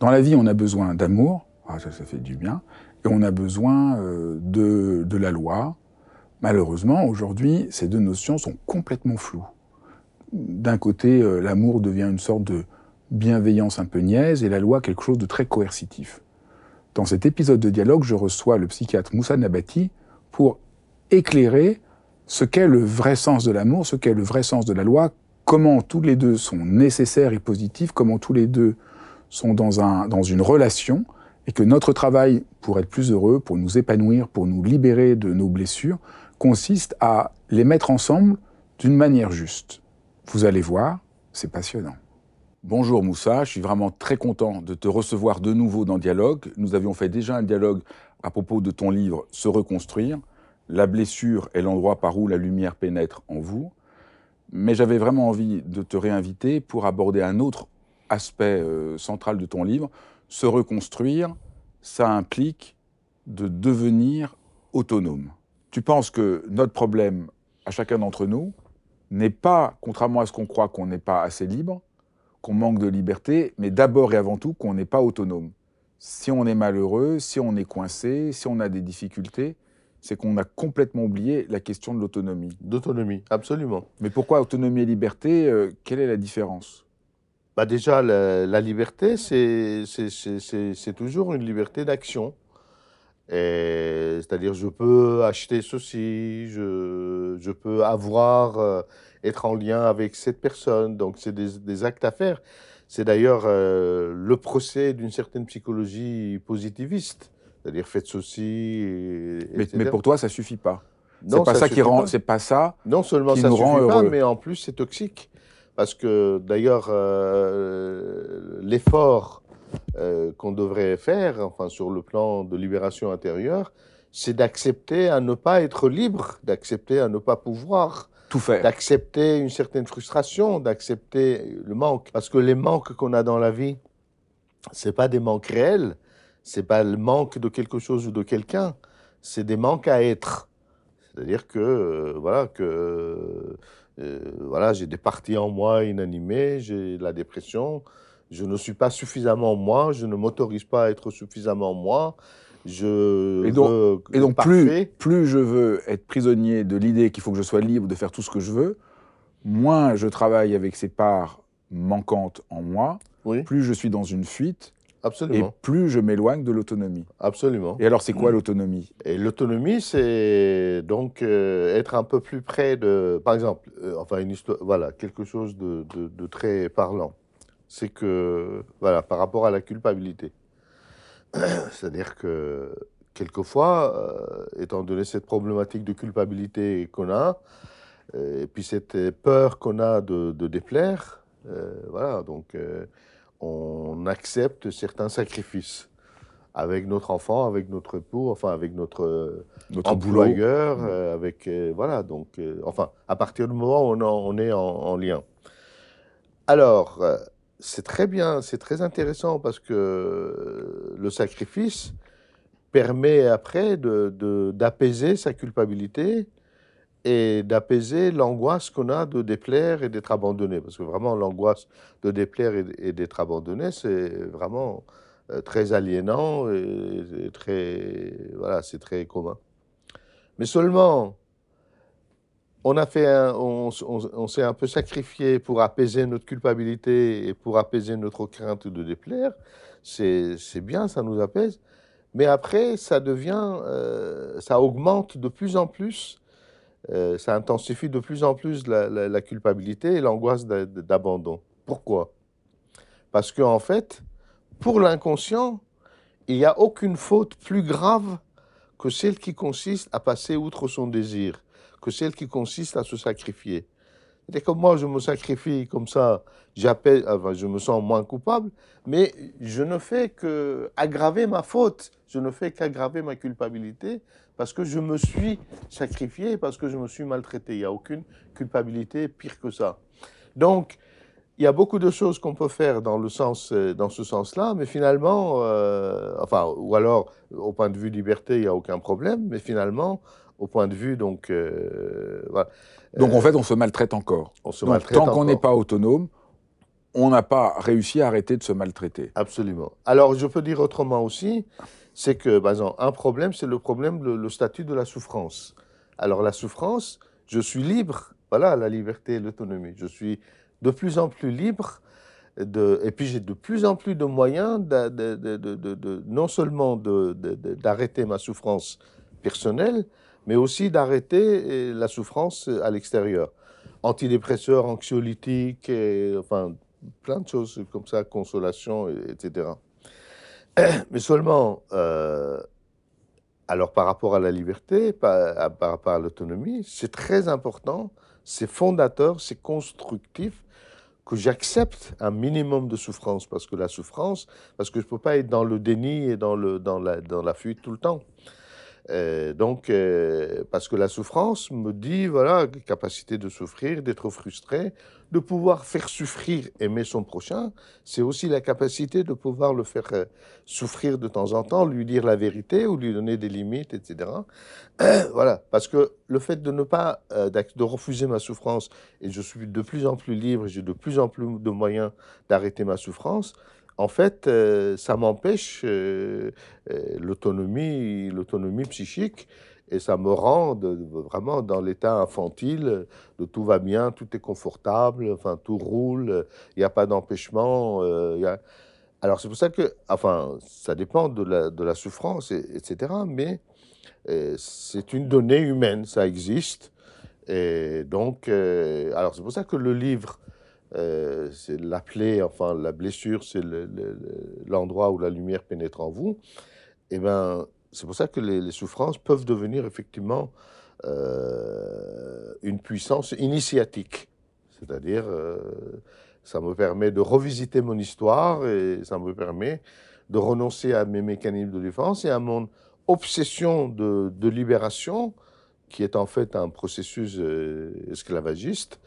Dans la vie, on a besoin d'amour, ah, ça, fait du bien, et on a besoin euh, de, de la loi. Malheureusement, aujourd'hui, ces deux notions sont complètement floues. D'un côté, euh, l'amour devient une sorte de bienveillance un peu niaise et la loi quelque chose de très coercitif. Dans cet épisode de dialogue, je reçois le psychiatre Moussa Nabati pour éclairer ce qu'est le vrai sens de l'amour, ce qu'est le vrai sens de la loi, comment tous les deux sont nécessaires et positifs, comment tous les deux sont dans, un, dans une relation et que notre travail pour être plus heureux, pour nous épanouir, pour nous libérer de nos blessures, consiste à les mettre ensemble d'une manière juste. Vous allez voir, c'est passionnant. Bonjour Moussa, je suis vraiment très content de te recevoir de nouveau dans Dialogue. Nous avions fait déjà un dialogue à propos de ton livre Se reconstruire. La blessure est l'endroit par où la lumière pénètre en vous. Mais j'avais vraiment envie de te réinviter pour aborder un autre aspect euh, central de ton livre. Se reconstruire, ça implique de devenir autonome. Tu penses que notre problème, à chacun d'entre nous, n'est pas, contrairement à ce qu'on croit, qu'on n'est pas assez libre, qu'on manque de liberté, mais d'abord et avant tout qu'on n'est pas autonome. Si on est malheureux, si on est coincé, si on a des difficultés, c'est qu'on a complètement oublié la question de l'autonomie. D'autonomie, absolument. Mais pourquoi autonomie et liberté euh, Quelle est la différence? Bah Déjà, la, la liberté, c'est toujours une liberté d'action. C'est-à-dire, je peux acheter ceci, je, je peux avoir, euh, être en lien avec cette personne. Donc, c'est des, des, actes à faire. C'est d'ailleurs euh, le procès d'une certaine psychologie positiviste. C'est-à-dire, faites ceci. Et, mais, mais, pour toi, ça suffit pas. C'est pas ça qui rend, c'est pas ça. Non seulement qui ça nous suffit rend pas, heureux. mais en plus c'est toxique. Parce que d'ailleurs, euh, l'effort euh, qu'on devrait faire, enfin sur le plan de libération intérieure, c'est d'accepter à ne pas être libre, d'accepter à ne pas pouvoir, tout faire, d'accepter une certaine frustration, d'accepter le manque. Parce que les manques qu'on a dans la vie, c'est pas des manques réels, c'est pas le manque de quelque chose ou de quelqu'un, c'est des manques à être. C'est-à-dire que euh, voilà que euh, voilà j'ai des parties en moi inanimées, j'ai la dépression, je ne suis pas suffisamment moi, je ne m'autorise pas à être suffisamment moi. Je et donc, et donc plus, plus je veux être prisonnier de l'idée qu'il faut que je sois libre de faire tout ce que je veux, moins je travaille avec ces parts manquantes en moi, oui. plus je suis dans une fuite, Absolument. et plus je m'éloigne de l'autonomie. Absolument. Et alors, c'est quoi l'autonomie? Et l'autonomie, c'est donc euh, être un peu plus près de, par exemple, euh, enfin une histoire, voilà, quelque chose de, de, de très parlant c'est que, voilà, par rapport à la culpabilité. C'est-à-dire que, quelquefois, euh, étant donné cette problématique de culpabilité qu'on a, et puis cette peur qu'on a de, de déplaire, voilà, donc on accepte certains sacrifices avec notre enfant, avec notre époux, enfin avec notre, notre employeur, avec, voilà, donc, enfin, à partir du moment où on, en, on est en, en lien. Alors, c'est très bien, c'est très intéressant parce que le sacrifice permet après d'apaiser de, de, sa culpabilité et d'apaiser l'angoisse qu'on a de déplaire et d'être abandonné. Parce que vraiment, l'angoisse de déplaire et, d'être abandonné, c'est vraiment euh, très aliénant et, très, voilà, c'est très commun. Mais seulement, on, on s'est un peu sacrifié pour apaiser notre culpabilité et pour apaiser notre crainte de déplaire. C'est bien, ça nous apaise. Mais après, ça devient, euh, ça augmente de plus en plus, euh, ça intensifie de plus en plus la, culpabilité et l'angoisse d'abandon. Pourquoi? Parce qu'en en fait, pour l'inconscient, il n'y a aucune faute plus grave que celle qui consiste à passer outre son désir, que celle qui consiste à se sacrifier. Et comme moi, je me sacrifie comme ça, j'appelle, je me sens moins coupable, mais je ne fais que aggraver ma faute, je ne fais qu'aggraver ma culpabilité parce que je me suis sacrifié, parce que je me suis maltraité. Il n'y a aucune culpabilité pire que ça. Donc, il y a beaucoup de choses qu'on peut faire dans, le sens, euh, dans ce sens-là, mais finalement, euh, enfin, ou alors, au point de vue liberté, il n'y a aucun problème, mais finalement, au point de vue, donc, euh, voilà. Donc, en fait, on se maltraite encore. On se maltraite tant qu'on n'est pas autonome, on n'a pas réussi à arrêter de se maltraiter. Absolument. Alors, je peux dire autrement aussi, c'est que, par exemple, un problème, c'est le problème, le, le statut de la souffrance. Alors, la souffrance, je suis libre, voilà, la liberté et l'autonomie. Je suis de plus en plus libre. De, et puis j'ai de plus en plus de moyens de, de, non seulement d'arrêter ma souffrance personnelle, mais aussi d'arrêter la souffrance à l'extérieur. Antidépresseurs, anxiolytiques, enfin plein de choses comme ça, consolation, etc. Mais seulement, euh, alors par rapport à la liberté, par, rapport à l'autonomie, c'est très important, c'est fondateur, c'est constructif que j'accepte un minimum de souffrance, parce que la souffrance, parce que je ne peux pas être dans le déni et dans, le, dans la fuite tout le temps. Euh, donc, euh, parce que la souffrance me dit, voilà, capacité de souffrir, d'être frustré, de pouvoir faire souffrir, aimer son prochain, c'est aussi la capacité de pouvoir le faire euh, souffrir de temps en temps, lui dire la vérité ou lui donner des limites, etc. voilà, parce que le fait de ne pas, de refuser ma souffrance, et je suis de plus en plus libre, j'ai de plus en plus de moyens d'arrêter ma souffrance, en fait, euh, ça m'empêche euh, euh, l'autonomie, l'autonomie psychique et ça me rend vraiment dans l'état infantile de tout va bien, tout est confortable, enfin tout roule, il n'y a pas d'empêchement. Alors c'est pour ça que, enfin, ça dépend de la, de la souffrance, etc. Mais c'est une donnée humaine, ça existe. Et donc, alors c'est pour ça que le livre euh, c'est la plaie, enfin la blessure, c'est l'endroit où la lumière pénètre en vous. Et eh ben, c'est pour ça que les, souffrances peuvent devenir effectivement euh, une puissance initiatique. C'est-à-dire, euh, ça me permet de revisiter mon histoire et ça me permet de renoncer à mes mécanismes de défense et à mon obsession de, de libération, qui est en fait un processus esclavagiste,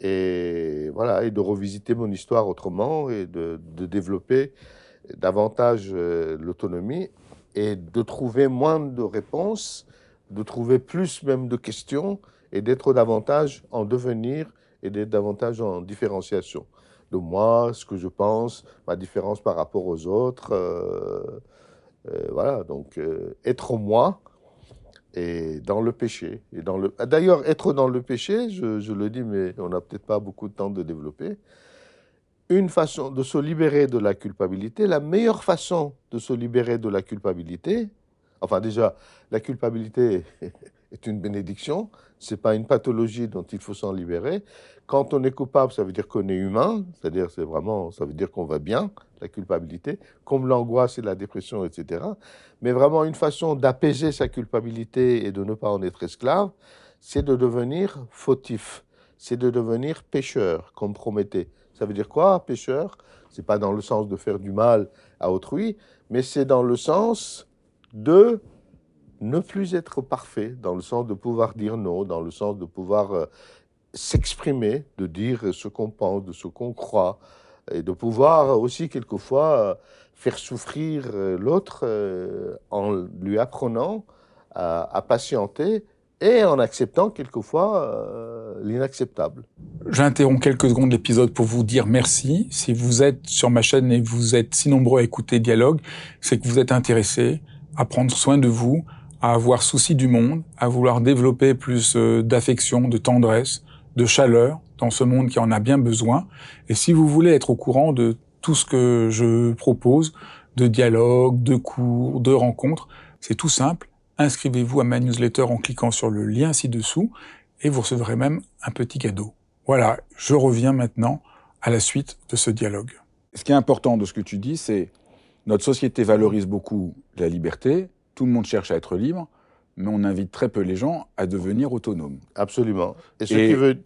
et voilà, et de revisiter mon histoire autrement et de, développer davantage euh, l'autonomie et de trouver moins de réponses, de trouver plus même de questions et d'être davantage en devenir et d'être davantage en différenciation de moi, ce que je pense, ma différence par rapport aux autres. Euh, euh, voilà, donc être moi, et dans le péché. Et dans le... D'ailleurs, être dans le péché, je, le dis, mais on n'a peut-être pas beaucoup de temps de développer, une façon de se libérer de la culpabilité, la meilleure façon de se libérer de la culpabilité, enfin déjà, la culpabilité est une bénédiction, c'est pas une pathologie dont il faut s'en libérer. Quand on est coupable, ça veut dire qu'on est humain, c'est-à-dire c'est vraiment, ça veut dire qu'on va bien, la culpabilité, comme l'angoisse et la dépression, etc. Mais vraiment une façon d'apaiser sa culpabilité et de ne pas en être esclave, c'est de devenir fautif, c'est de devenir pécheur, comme Prométhée. Ça veut dire quoi, pécheur C'est pas dans le sens de faire du mal à autrui, mais c'est dans le sens de ne plus être parfait, dans le sens de pouvoir dire non, dans le sens de pouvoir euh, s'exprimer, de dire ce qu'on pense, de ce qu'on croit, et de pouvoir aussi quelquefois euh, faire souffrir euh, l'autre en lui apprenant à, patienter et en acceptant quelquefois l'inacceptable. J'interromps quelques secondes l'épisode pour vous dire merci. Si vous êtes sur ma chaîne et vous êtes si nombreux à écouter Dialogue, c'est que vous êtes intéressé à prendre soin de vous, à avoir souci du monde, à vouloir développer plus euh, d'affection, de tendresse, de chaleur dans ce monde qui en a bien besoin. Et si vous voulez être au courant de tout ce que je propose, de dialogues, de cours, de rencontres. C'est tout simple. Inscrivez-vous à ma newsletter en cliquant sur le lien ci-dessous et vous recevrez même un petit cadeau. Voilà, je reviens maintenant à la suite de ce dialogue. Ce qui est important de ce que tu dis, c'est notre société valorise beaucoup la liberté, tout le monde cherche à être libre, mais on invite très peu les gens à devenir autonomes. Absolument. Et ce qui veut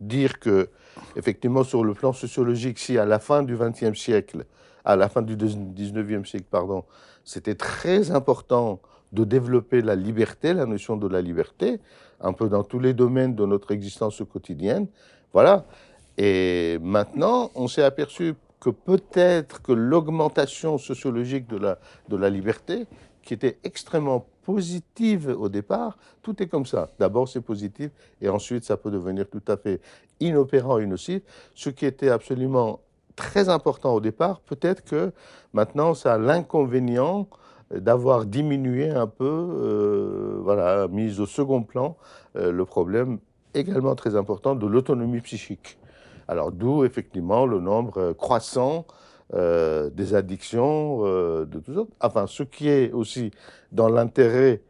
dire que, effectivement, sur le plan sociologique, si à la fin du XXe siècle, à la fin du XIXe siècle, pardon, c'était très important de développer la liberté, la notion de la liberté, un peu dans tous les domaines de notre existence quotidienne. Voilà. Et maintenant, on s'est aperçu que peut-être que l'augmentation sociologique de la, de la liberté, qui était extrêmement positive au départ, tout est comme ça. D'abord, c'est positif, et ensuite, ça peut devenir tout à fait inopérant et nocif. Ce qui était absolument très important au départ, peut-être que maintenant, ça a l'inconvénient d'avoir diminué un peu, euh, voilà, mis au second plan euh, le problème également très important de l'autonomie psychique. Alors d'où effectivement le nombre euh, croissant des addictions de tous autres. Enfin, ce qui est aussi dans l'intérêt,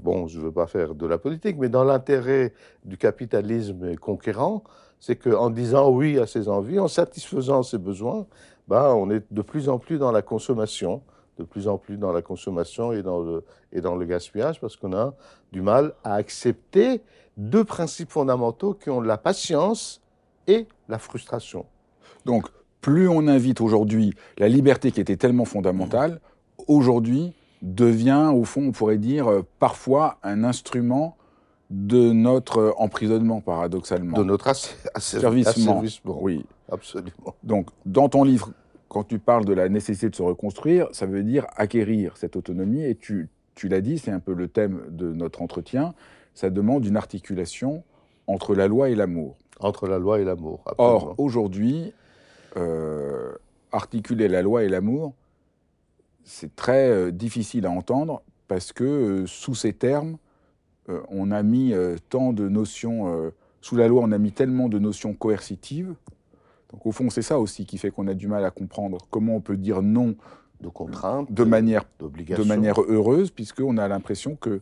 bon, je ne veux pas faire de la politique, mais dans l'intérêt du capitalisme conquérant, c'est qu'en disant oui à ses envies, en satisfaisant ses besoins, ben, on est de plus en plus dans la consommation de plus en plus dans la consommation et dans le, et dans le gaspillage parce qu'on a du mal à accepter deux principes fondamentaux qui ont la patience et la frustration. Donc, plus on invite aujourd'hui la liberté qui était tellement fondamentale, aujourd'hui devient, au fond, on pourrait dire, euh, parfois un instrument de notre emprisonnement, paradoxalement. De notre asservissement. Oui. Absolument. Donc, dans ton livre, quand tu parles de la nécessité de se reconstruire, ça veut dire acquérir cette autonomie. Et tu, tu l'as dit, c'est un peu le thème de notre entretien. Ça demande une articulation entre la loi et l'amour. Entre la loi et l'amour. Or, aujourd'hui, euh, articuler la loi et l'amour, c'est très euh, difficile à entendre parce que euh, sous ces termes, on a mis tant de notions, sous la loi, on a mis tellement de notions coercitives donc au fond, c'est ça aussi qui fait qu'on a du mal à comprendre comment on peut dire non de contraintes, de manière, de manière heureuse, puisqu'on a l'impression que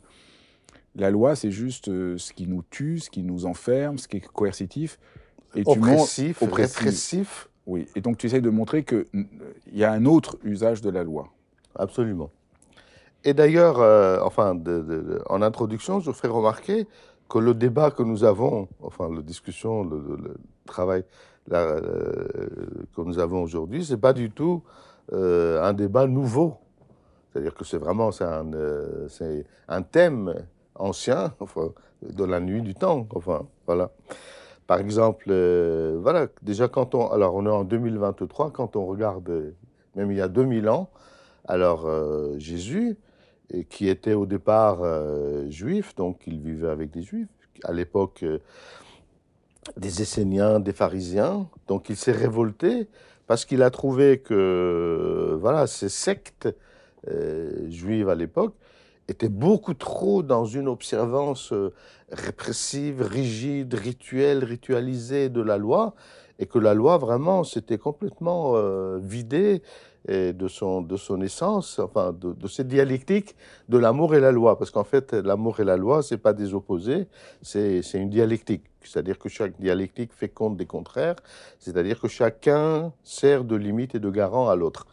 la loi, c'est juste euh, ce qui nous tue, ce qui nous enferme, ce qui est coercitif. Et oppressif, répressif. Oui, et donc tu essayes de montrer qu'il y a un autre usage de la loi. Absolument. Et d'ailleurs, euh, enfin, en introduction, je ferai remarquer que le débat que nous avons, enfin, la discussion, le travail euh, que nous avons aujourd'hui, c'est pas du tout euh, un débat nouveau. C'est-à-dire que c'est vraiment c'est un, thème ancien, de la nuit du temps. Enfin, voilà. Par exemple, voilà, déjà quand on, alors on est en 2023, quand on regarde, même il y a 2000 ans, alors Jésus, qui était au départ juif, donc il vivait avec des juifs. À l'époque, des Esséniens, des pharisiens. Donc il s'est révolté parce qu'il a trouvé que voilà, ces sectes euh, juives à l'époque étaient beaucoup trop dans une observance euh, répressive, rigide, rituelle, ritualisée de la loi, et que la loi vraiment s'était complètement euh, de son, de son essence, enfin de, cette dialectique de l'amour et la loi. Parce qu'en fait, l'amour et la loi, c'est pas des opposés, c'est une dialectique. C'est-à-dire que chaque dialectique fait compte des contraires, c'est-à-dire que chacun sert de limite et de garant à l'autre.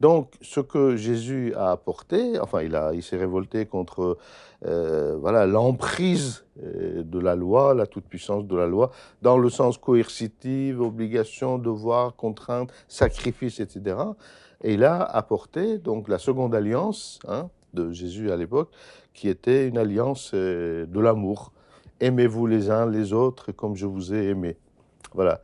Donc, ce que Jésus a apporté, enfin, il, a, il s'est révolté contre euh, voilà l'emprise euh, de la loi, la toute-puissance de la loi, dans le sens coercitif, obligation, devoir, contrainte, sacrifice, etc. Et il a apporté donc la seconde alliance hein, de Jésus à l'époque, qui était une alliance euh, de l'amour. Aimez-vous les uns les autres comme je vous ai aimé. Voilà.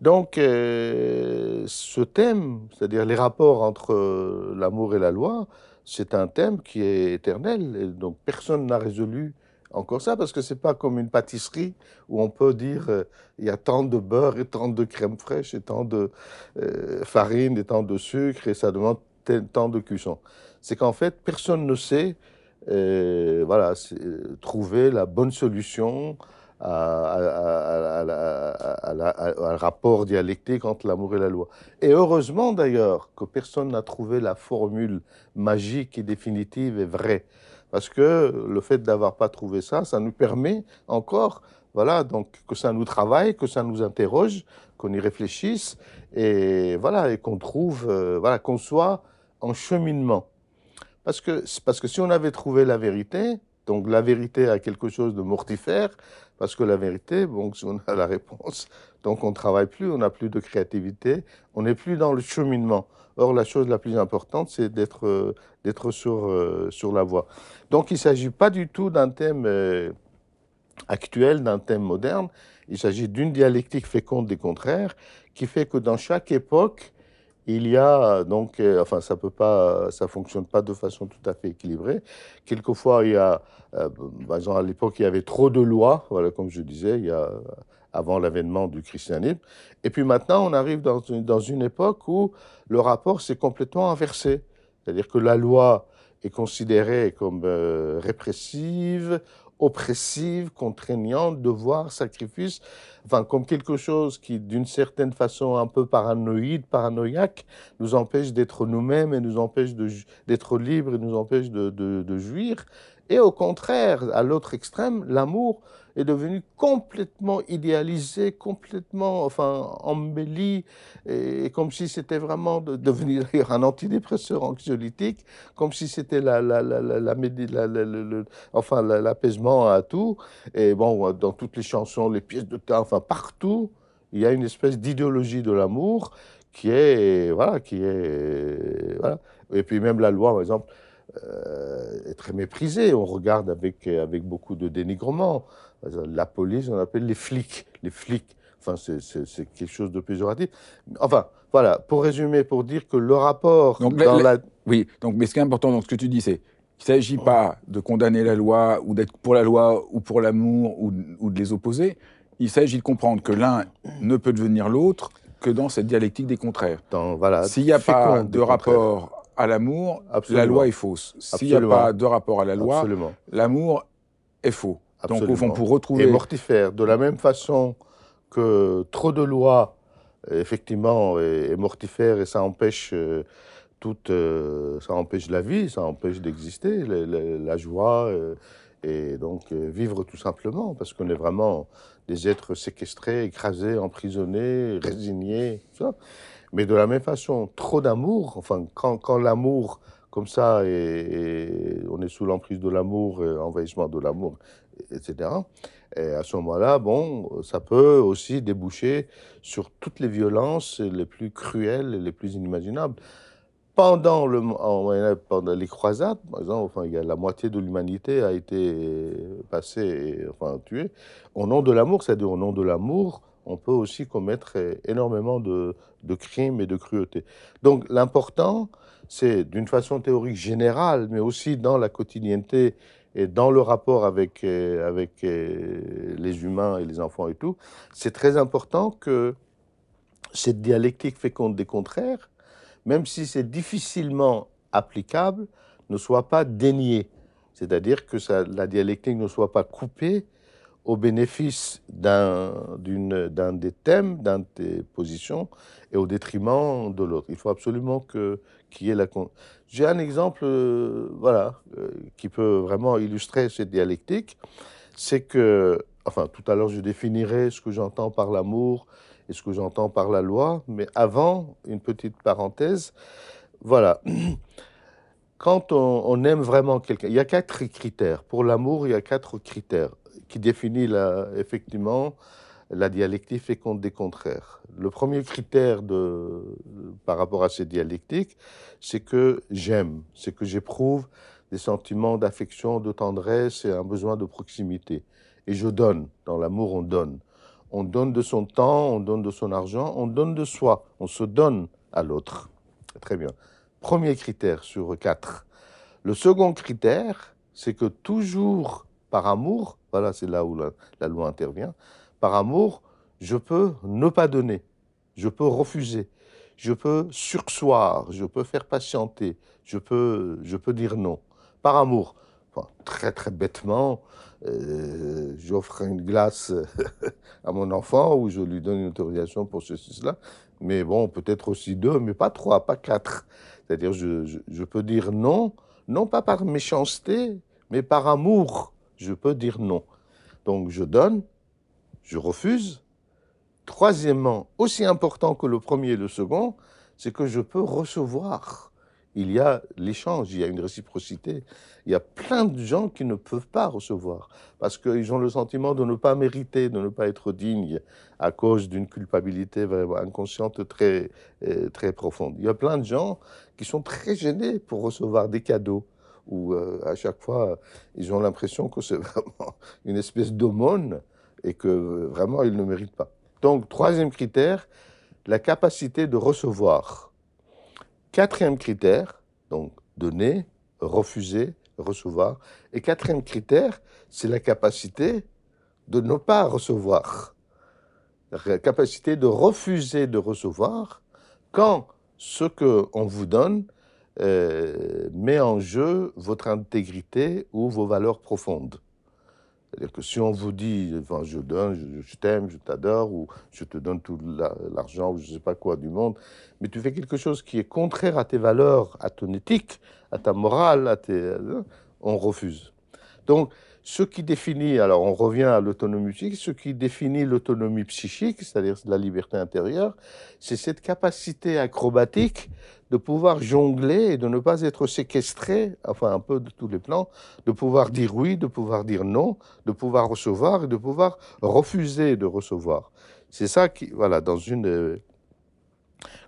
Donc, euh, ce thème, c'est-à-dire les rapports entre euh, l'amour et la loi, c'est un thème qui est éternel. Et donc, personne n'a résolu encore ça, parce que c'est pas comme une pâtisserie où on peut dire euh, il y a tant de beurre et tant de crème fraîche et tant de farine et tant de sucre et ça demande tant de cuisson. C'est qu'en fait, personne ne sait voilà, trouver la bonne solution à, rapport dialectique entre l'amour et la loi. Et heureusement d'ailleurs que personne n'a trouvé la formule magique et définitive et vraie. Parce que le fait d'avoir pas trouvé ça, ça nous permet encore, voilà, donc que ça nous travaille, que ça nous interroge, qu'on y réfléchisse, et voilà, et qu'on trouve, euh, voilà, qu'on soit en cheminement. Parce que, parce que si on avait trouvé la vérité, donc la vérité a quelque chose de mortifère, parce que la vérité, bon, si on a la réponse, donc on ne travaille plus, on n'a plus de créativité, on n'est plus dans le cheminement. Or, la chose la plus importante, c'est d'être euh, d'être sur, euh, sur la voie. Donc, il ne s'agit pas du tout d'un thème euh, actuel, d'un thème moderne. Il s'agit d'une dialectique féconde des contraires qui fait que dans chaque époque, il y a donc, enfin, ça peut pas, ça fonctionne pas de façon tout à fait équilibrée. Quelquefois, il y a, par exemple, à l'époque, il y avait trop de lois, voilà, comme je disais, il y a avant l'avènement du christianisme. Et puis maintenant, on arrive dans une, dans une époque où le rapport s'est complètement inversé. C'est-à-dire que la loi est considérée comme euh, répressive, oppressive, contraignante, devoir, sacrifice, enfin comme quelque chose qui, d'une certaine façon un peu paranoïde, paranoïaque, nous empêche d'être nous-mêmes et nous empêche d'être libres et nous empêche de, de, de jouir. Et au contraire, à l'autre extrême, l'amour est devenu complètement idéalisé, complètement enfin, embelli, et, comme si c'était vraiment de, devenir un antidépresseur anxiolytique, comme si c'était l'apaisement à tout. Et bon, dans toutes les chansons, les pièces de théâtre, enfin partout, il y a une espèce d'idéologie de l'amour qui est, voilà, qui est, voilà. Et puis même la loi, par exemple, est très méprisée. On regarde avec, avec beaucoup de dénigrement. La police, on appelle les flics. Les flics. Enfin, c'est quelque chose de péjoratif. Enfin, voilà, pour résumer, pour dire que le rapport donc, dans la, Oui, donc, mais ce qui est important dans ce que tu dis, c'est qu'il ne s'agit pas de condamner la loi ou d'être pour la loi ou pour l'amour ou, ou, de les opposer. Il s'agit de comprendre que l'un ne peut devenir l'autre que dans cette dialectique des contraires. Voilà, S'il n'y a pas de rapport à l'amour, la loi est fausse. S'il n'y a pas de rapport à la loi, l'amour est faux. Donc, au fond, pour retrouver. Et mortifère. De la même façon que trop de lois, effectivement, est, mortifère et ça empêche euh, toute. Euh, ça empêche la vie, ça empêche d'exister, la, joie, euh, et donc vivre tout simplement, parce qu'on est vraiment des êtres séquestrés, écrasés, emprisonnés, résignés, tout ça. Mais de la même façon, trop d'amour, enfin, quand, quand l'amour, comme ça, et, on est sous l'emprise de l'amour, envahissement de l'amour, etc. Et à ce moment-là, bon, ça peut aussi déboucher sur toutes les violences les plus cruelles et les plus inimaginables. Pendant, le, pendant les croisades, par exemple, enfin, il y a la moitié de l'humanité a été passée, enfin tuée. Au nom de l'amour, c'est-à-dire au nom de l'amour, on peut aussi commettre énormément de, crimes et de cruauté. Donc l'important, c'est d'une façon théorique générale, mais aussi dans la quotidienneté et dans le rapport avec, les humains et les enfants et tout, c'est très important que cette dialectique féconde des contraires, même si c'est difficilement applicable, ne soit pas déniée. C'est-à-dire que la dialectique ne soit pas coupée au bénéfice d'un des thèmes, d'un des positions, et au détriment de l'autre. Il faut absolument qu'il y ait la. J'ai un exemple, euh, voilà, euh, qui peut vraiment illustrer cette dialectique. C'est que, enfin, tout à l'heure, je définirai ce que j'entends par l'amour et ce que j'entends par la loi, mais avant, une petite parenthèse. Voilà. Quand on aime vraiment quelqu'un, il y a quatre critères. Pour l'amour, il y a quatre critères qui définit la, effectivement la dialectique féconde des contraires. Le premier critère de, par rapport à cette dialectique, c'est que j'aime, c'est que j'éprouve des sentiments d'affection, de tendresse et un besoin de proximité. Et je donne. Dans l'amour, on donne. On donne de son temps, on donne de son argent, on donne de soi. On se donne à l'autre. Très bien. Premier critère sur quatre. Le second critère, c'est que toujours par amour, voilà, c'est là où la, loi intervient. Par amour, je peux ne pas donner, je peux refuser, je peux sursoir, je peux faire patienter, je peux, je peux dire non. Par amour, enfin, très très bêtement, euh, j'offre une glace à mon enfant ou je lui donne une autorisation pour ceci, cela. Mais bon, peut-être aussi deux, mais pas trois, pas quatre. C'est-à-dire, je, je peux dire non, non pas par méchanceté, mais par amour. Je peux dire non. Donc, je donne, je refuse. Troisièmement, aussi important que le premier et le second, c'est que je peux recevoir il y a l'échange, il y a une réciprocité. Il y a plein de gens qui ne peuvent pas recevoir parce qu'ils ont le sentiment de ne pas mériter, de ne pas être dignes à cause d'une culpabilité inconsciente très, euh, très profonde. Il y a plein de gens qui sont très gênés pour recevoir des cadeaux où euh, à chaque fois ils ont l'impression que c'est vraiment une espèce d'aumône et que vraiment ils ne méritent pas. Donc, troisième critère, la capacité de recevoir. Quatrième critère, donc donner, refuser, recevoir. Et quatrième critère, c'est la capacité de ne pas recevoir. La capacité de refuser de recevoir quand ce qu'on vous donne euh, met en jeu votre intégrité ou vos valeurs profondes. C'est-à-dire que si on vous dit, enfin, je donne, je, t'aime, je t'adore, ou je te donne tout l'argent, ou je ne sais pas quoi du monde, mais tu fais quelque chose qui est contraire à tes valeurs, à ton éthique, à ta morale, tes, on refuse. Donc, ce qui définit, alors on revient à l'autonomie psychique, ce qui définit l'autonomie psychique, c'est-à-dire la liberté intérieure, c'est cette capacité acrobatique de pouvoir jongler et de ne pas être séquestré, enfin un peu de tous les plans, de pouvoir dire oui, de pouvoir dire non, de pouvoir recevoir et de pouvoir refuser de recevoir. C'est ça qui, voilà, dans une... Euh,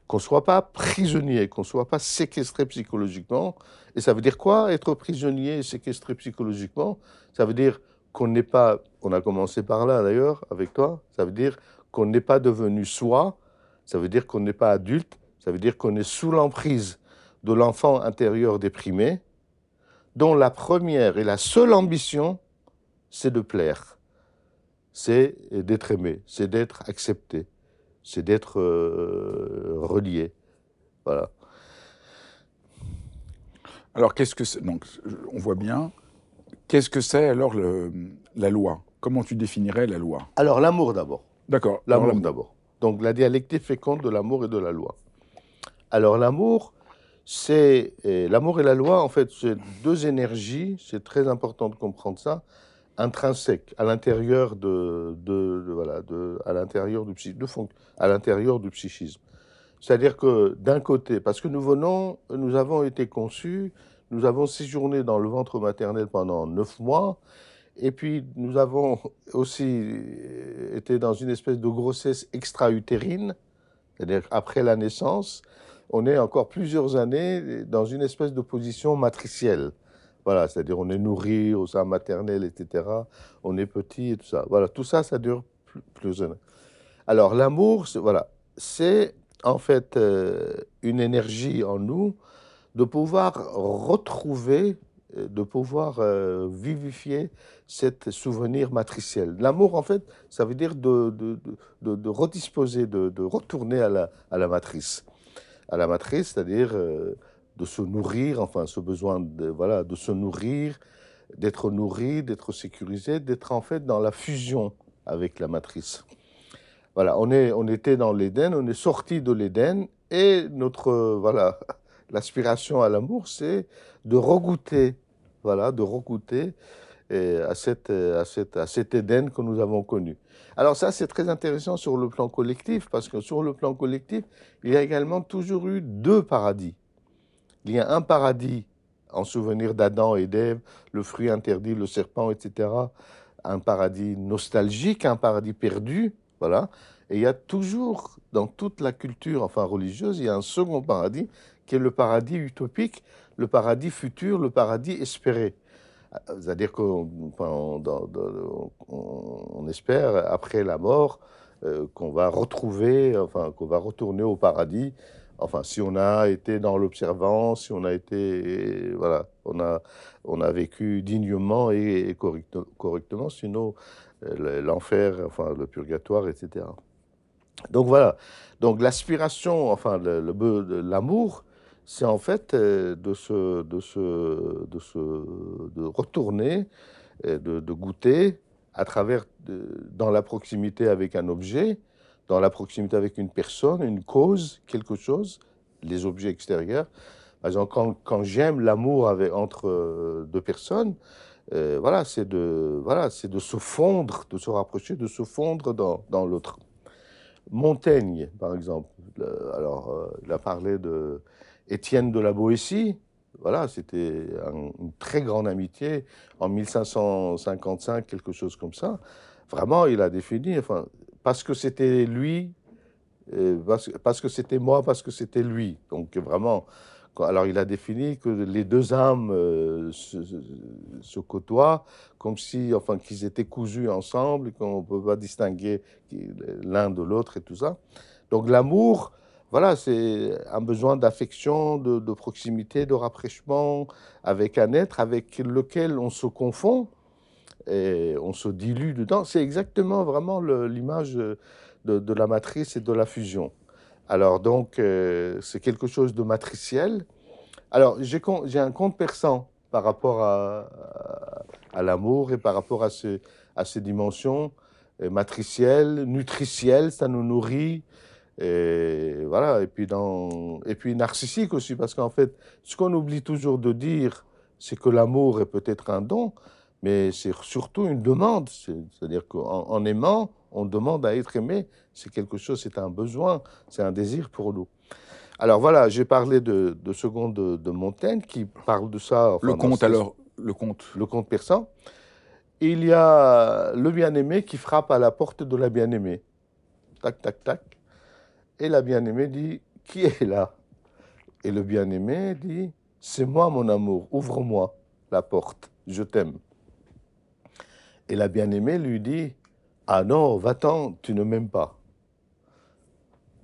qu'on ne soit pas prisonnier, qu'on ne soit pas séquestré psychologiquement. Et ça veut dire quoi, être prisonnier et séquestré psychologiquement? Ça veut dire qu'on n'est pas, on a commencé par là d'ailleurs avec toi, ça veut dire qu'on n'est pas devenu soi, ça veut dire qu'on n'est pas adulte, ça veut dire qu'on est sous l'emprise de l'enfant intérieur déprimé, dont la première et la seule ambition, c'est de plaire, c'est d'être aimé, c'est d'être accepté, c'est d'être euh, relié. Voilà. Alors, qu'est-ce que c'est? Donc, on voit bien. Qu'est-ce que c'est alors le, la loi? Comment tu définirais la loi? Alors, l'amour d'abord. D'accord. L'amour d'abord. Donc, la dialectique féconde de l'amour et de la loi. Alors l'amour, c'est l'amour et la loi, en fait, c'est deux énergies. C'est très important de comprendre ça, intrinsèques à l'intérieur de, de, voilà, de, à l'intérieur du de à l'intérieur du psychisme. C'est-à-dire que d'un côté, parce que nous venons, nous avons été conçus, nous avons séjourné dans le ventre maternel pendant neuf mois, et puis nous avons aussi été dans une espèce de grossesse extra-utérine, c'est-à-dire après la naissance, on est encore plusieurs années dans une espèce de position matricielle. Voilà, c'est-à-dire on est nourri au sein maternel, etc. On est petit et tout ça. Voilà, tout ça, ça dure plusieurs années. Alors l'amour, voilà, c'est en fait euh, une énergie en nous de pouvoir retrouver, euh, de pouvoir euh, vivifier cet souvenir matriciel. L'amour, en fait, ça veut dire de, de, redisposer, de, retourner à la, à la matrice à la matrice, c'est-à-dire de se nourrir, enfin ce besoin de, voilà, de se nourrir, d'être nourri, d'être sécurisé, d'être en fait dans la fusion avec la matrice. Voilà, on, est, on était dans l'Éden, on est sorti de l'Éden et notre, voilà, l'aspiration à l'amour, c'est de regoûter, voilà, de regoûter à, cette, à, cette, à cet Éden que nous avons connu. Alors ça, c'est très intéressant sur le plan collectif, parce que sur le plan collectif, il y a également toujours eu deux paradis. Il y a un paradis en souvenir d'Adam et d'Ève, le fruit interdit, le serpent, etc. Un paradis nostalgique, un paradis perdu, voilà. Et il y a toujours, dans toute la culture, enfin religieuse, il y a un second paradis, qui est le paradis utopique, le paradis futur, le paradis espéré. C'est-à-dire qu'on on, espère, après la mort, euh, qu'on va retrouver, enfin, qu'on va retourner au paradis. Enfin, si on a été dans l'observance, si on a été, voilà, on a, on a vécu dignement et, correctement, sinon l'enfer, enfin, le purgatoire, etc. Donc voilà. Donc l'aspiration, enfin, l'amour, c'est en fait euh, de, se, de, se, de, se, de retourner, de, de goûter à travers, dans la proximité avec un objet, dans la proximité avec une personne, une cause, quelque chose, les objets extérieurs. Par exemple, quand, quand j'aime l'amour entre euh, deux personnes, euh, voilà, c'est de, voilà, de se fondre, de se rapprocher, de se fondre dans, dans l'autre. Montaigne, par exemple, alors euh, il a parlé de Étienne de la Boétie. Voilà, c'était une très grande amitié en 1555, quelque chose comme ça. Vraiment, il a défini, enfin, parce que c'était lui, euh, parce, que c'était moi, parce que c'était lui. Donc vraiment, alors il a défini que les deux âmes euh, se, côtoient comme si, enfin, qu'ils étaient cousus ensemble, qu'on ne peut pas distinguer l'un de l'autre et tout ça. Donc l'amour, voilà, c'est un besoin d'affection, de, proximité, de rapprochement avec un être avec lequel on se confond et on se dilue dedans. C'est exactement vraiment l'image de, la matrice et de la fusion. Alors donc, euh, c'est quelque chose de matriciel. Alors, j'ai un compte perçant par rapport à, l'amour et par rapport à, ce, à ces dimensions euh, matricielles, nutricielles, ça nous nourrit. Et voilà, et puis, dans, et puis narcissique aussi, parce qu'en fait, ce qu'on oublie toujours de dire, c'est que l'amour est peut-être un don, mais c'est surtout une demande. C'est-à-dire qu'en en aimant, on demande à être aimé. C'est quelque chose, c'est un besoin, c'est un désir pour nous. Alors voilà, j'ai parlé de, de Seconde de, Montaigne qui parle de ça. le conte alors, le conte. Le conte persan. Il y a le bien-aimé qui frappe à la porte de la bien-aimée. Tac, tac, tac. Et la bien-aimée dit, qui est là? Et le bien-aimé dit, c'est moi mon amour, ouvre-moi la porte, je t'aime. Et la bien-aimée lui dit, ah non, va-t'en, tu ne m'aimes pas.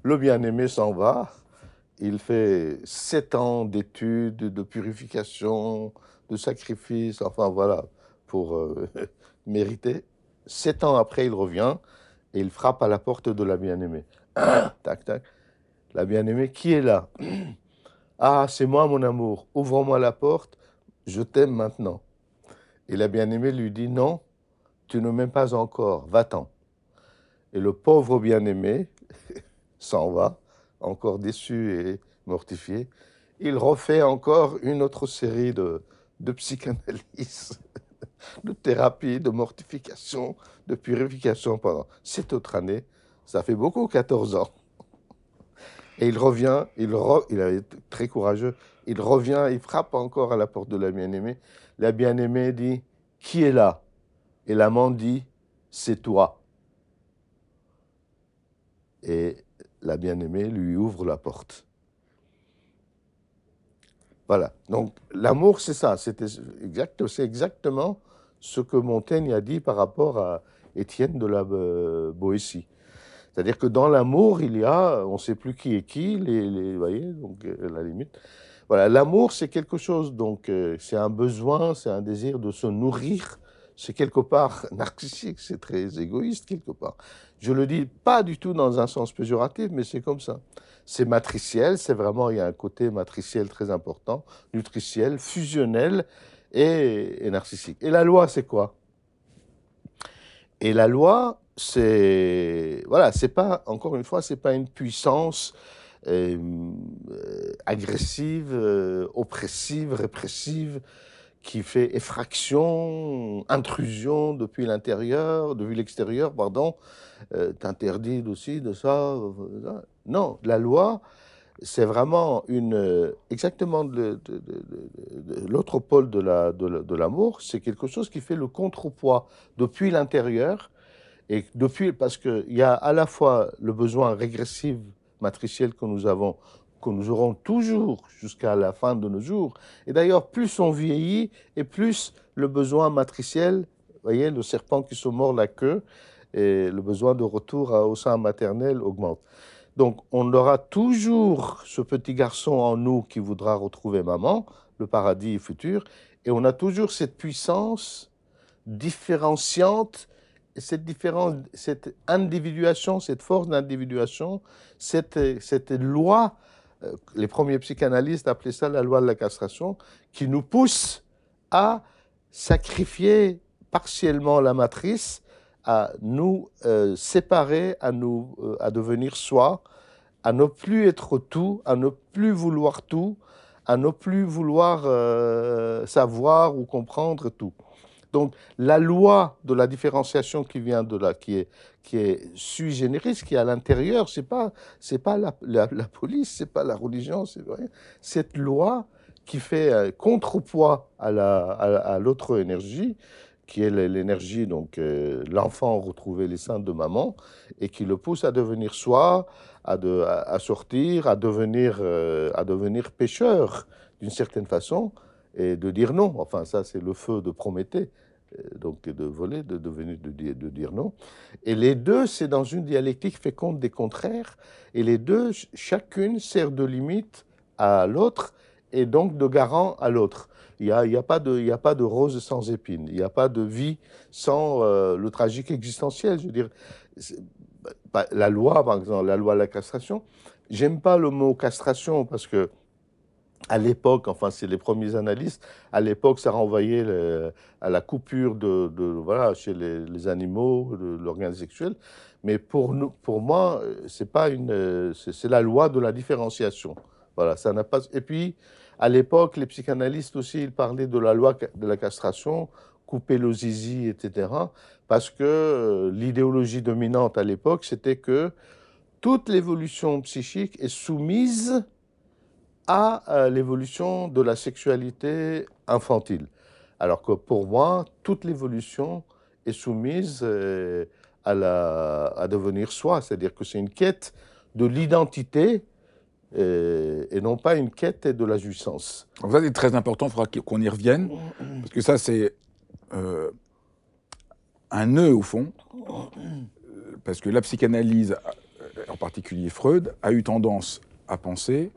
Le bien-aimé s'en va, il fait sept ans d'études, de purification, de sacrifice, enfin voilà, pour euh, mériter. Sept ans après, il revient et il frappe à la porte de la bien-aimée. tac, tac. La bien-aimée, qui est là? Ah, c'est moi, mon amour. Ouvre-moi la porte, je t'aime maintenant. Et la bien-aimée lui dit Non, tu ne m'aimes pas encore, va-t'en. Et le pauvre bien-aimé s'en va, encore déçu et mortifié. Il refait encore une autre série de, de psychanalyse, de thérapie, de mortification, de purification pendant cette autre année. Ça fait beaucoup, 14 ans. Et il revient, il, il est très courageux, il revient, il frappe encore à la porte de la bien-aimée. La bien-aimée dit, qui est là? Et l'amant dit, c'est toi. Et la bien-aimée lui ouvre la porte. Voilà. Donc l'amour, c'est ça. C'est exact, exactement ce que Montaigne a dit par rapport à Étienne de la euh, Boétie. C'est-à-dire que dans l'amour, il y a, on ne sait plus qui est qui, les, voyez, donc euh, la limite. Voilà, l'amour, c'est quelque chose, donc euh, c'est un besoin, c'est un désir de se nourrir c'est quelque part narcissique, c'est très égoïste quelque part. Je le dis pas du tout dans un sens péjoratif, mais c'est comme ça. C'est matriciel, c'est vraiment, il y a un côté matriciel très important, nutritiel, fusionnel et, narcissique. Et la loi, c'est quoi? Et la loi, c'est, voilà, c'est pas, encore une fois, c'est pas une puissance euh, euh, agressive, euh, oppressive, répressive, qui fait effraction, intrusion depuis l'intérieur, depuis l'extérieur, pardon, euh, t'interdit aussi de ça, Non, la loi, c'est vraiment une, euh, exactement l'autre pôle de l'amour, c'est quelque chose qui fait le contrepoids depuis l'intérieur, et depuis, parce qu'il y a à la fois le besoin régressif matriciel que nous avons que nous aurons toujours jusqu'à la fin de nos jours. Et d'ailleurs, plus on vieillit et plus le besoin matriciel, voyez, le serpent qui se mord la queue, et le besoin de retour au sein maternel augmente. Donc, on aura toujours ce petit garçon en nous qui voudra retrouver maman, le paradis futur, et on a toujours cette puissance différenciante, cette différence, cette individuation, cette force d'individuation, cette, cette loi les premiers psychanalystes appelaient ça la loi de la castration, qui nous pousse à sacrifier partiellement la matrice, à nous euh, séparer, à nous euh, à devenir soi, à ne plus être tout, à ne plus vouloir tout, à ne plus vouloir savoir ou comprendre tout. Donc la loi de la différenciation qui vient de là, qui est, qui est sui generis, qui est à l'intérieur, c'est pas c'est pas la, la, la police, pas la religion, c'est rien. Cette loi qui fait un contrepoids à la à, l'autre énergie, qui est l'énergie donc euh, l'enfant retrouver les seins de maman et qui le pousse à devenir soi, à, de, à, sortir, à devenir euh, à devenir pêcheur d'une certaine façon et de dire non. Enfin, ça, c'est le feu de Prométhée, euh, donc de voler, de devenir de, de, dire non. Et les deux, c'est dans une dialectique féconde des contraires, et les deux, chacune sert de limite à l'autre et donc de garant à l'autre. Il n'y a, a, pas de, a pas de rose sans épines, il n'y a pas de vie sans euh, le tragique existentiel. Je veux dire, bah, la loi, par exemple, la loi de la castration, j'aime pas le mot castration parce que à l'époque, enfin c'est les premiers analystes, à l'époque ça renvoyait à la coupure de, voilà chez les, animaux, l'organe sexuel. Mais pour nous, pour moi, c'est pas une, c'est la loi de la différenciation. Voilà, ça n'a pas. Et puis à l'époque, les psychanalystes aussi, ils parlaient de la loi de la castration, couper le zizi, etc. Parce que euh, l'idéologie dominante à l'époque, c'était que toute l'évolution psychique est soumise à euh, l'évolution de la sexualité infantile. Alors que pour moi, toute l'évolution est soumise euh, à, la, à devenir soi, c'est-à-dire que c'est une quête de l'identité euh, et, non pas une quête de la jouissance. Ça, c'est très important, il faudra qu'on y revienne, parce que ça, c'est un nœud au fond, parce que la psychanalyse, en particulier Freud, a eu tendance à penser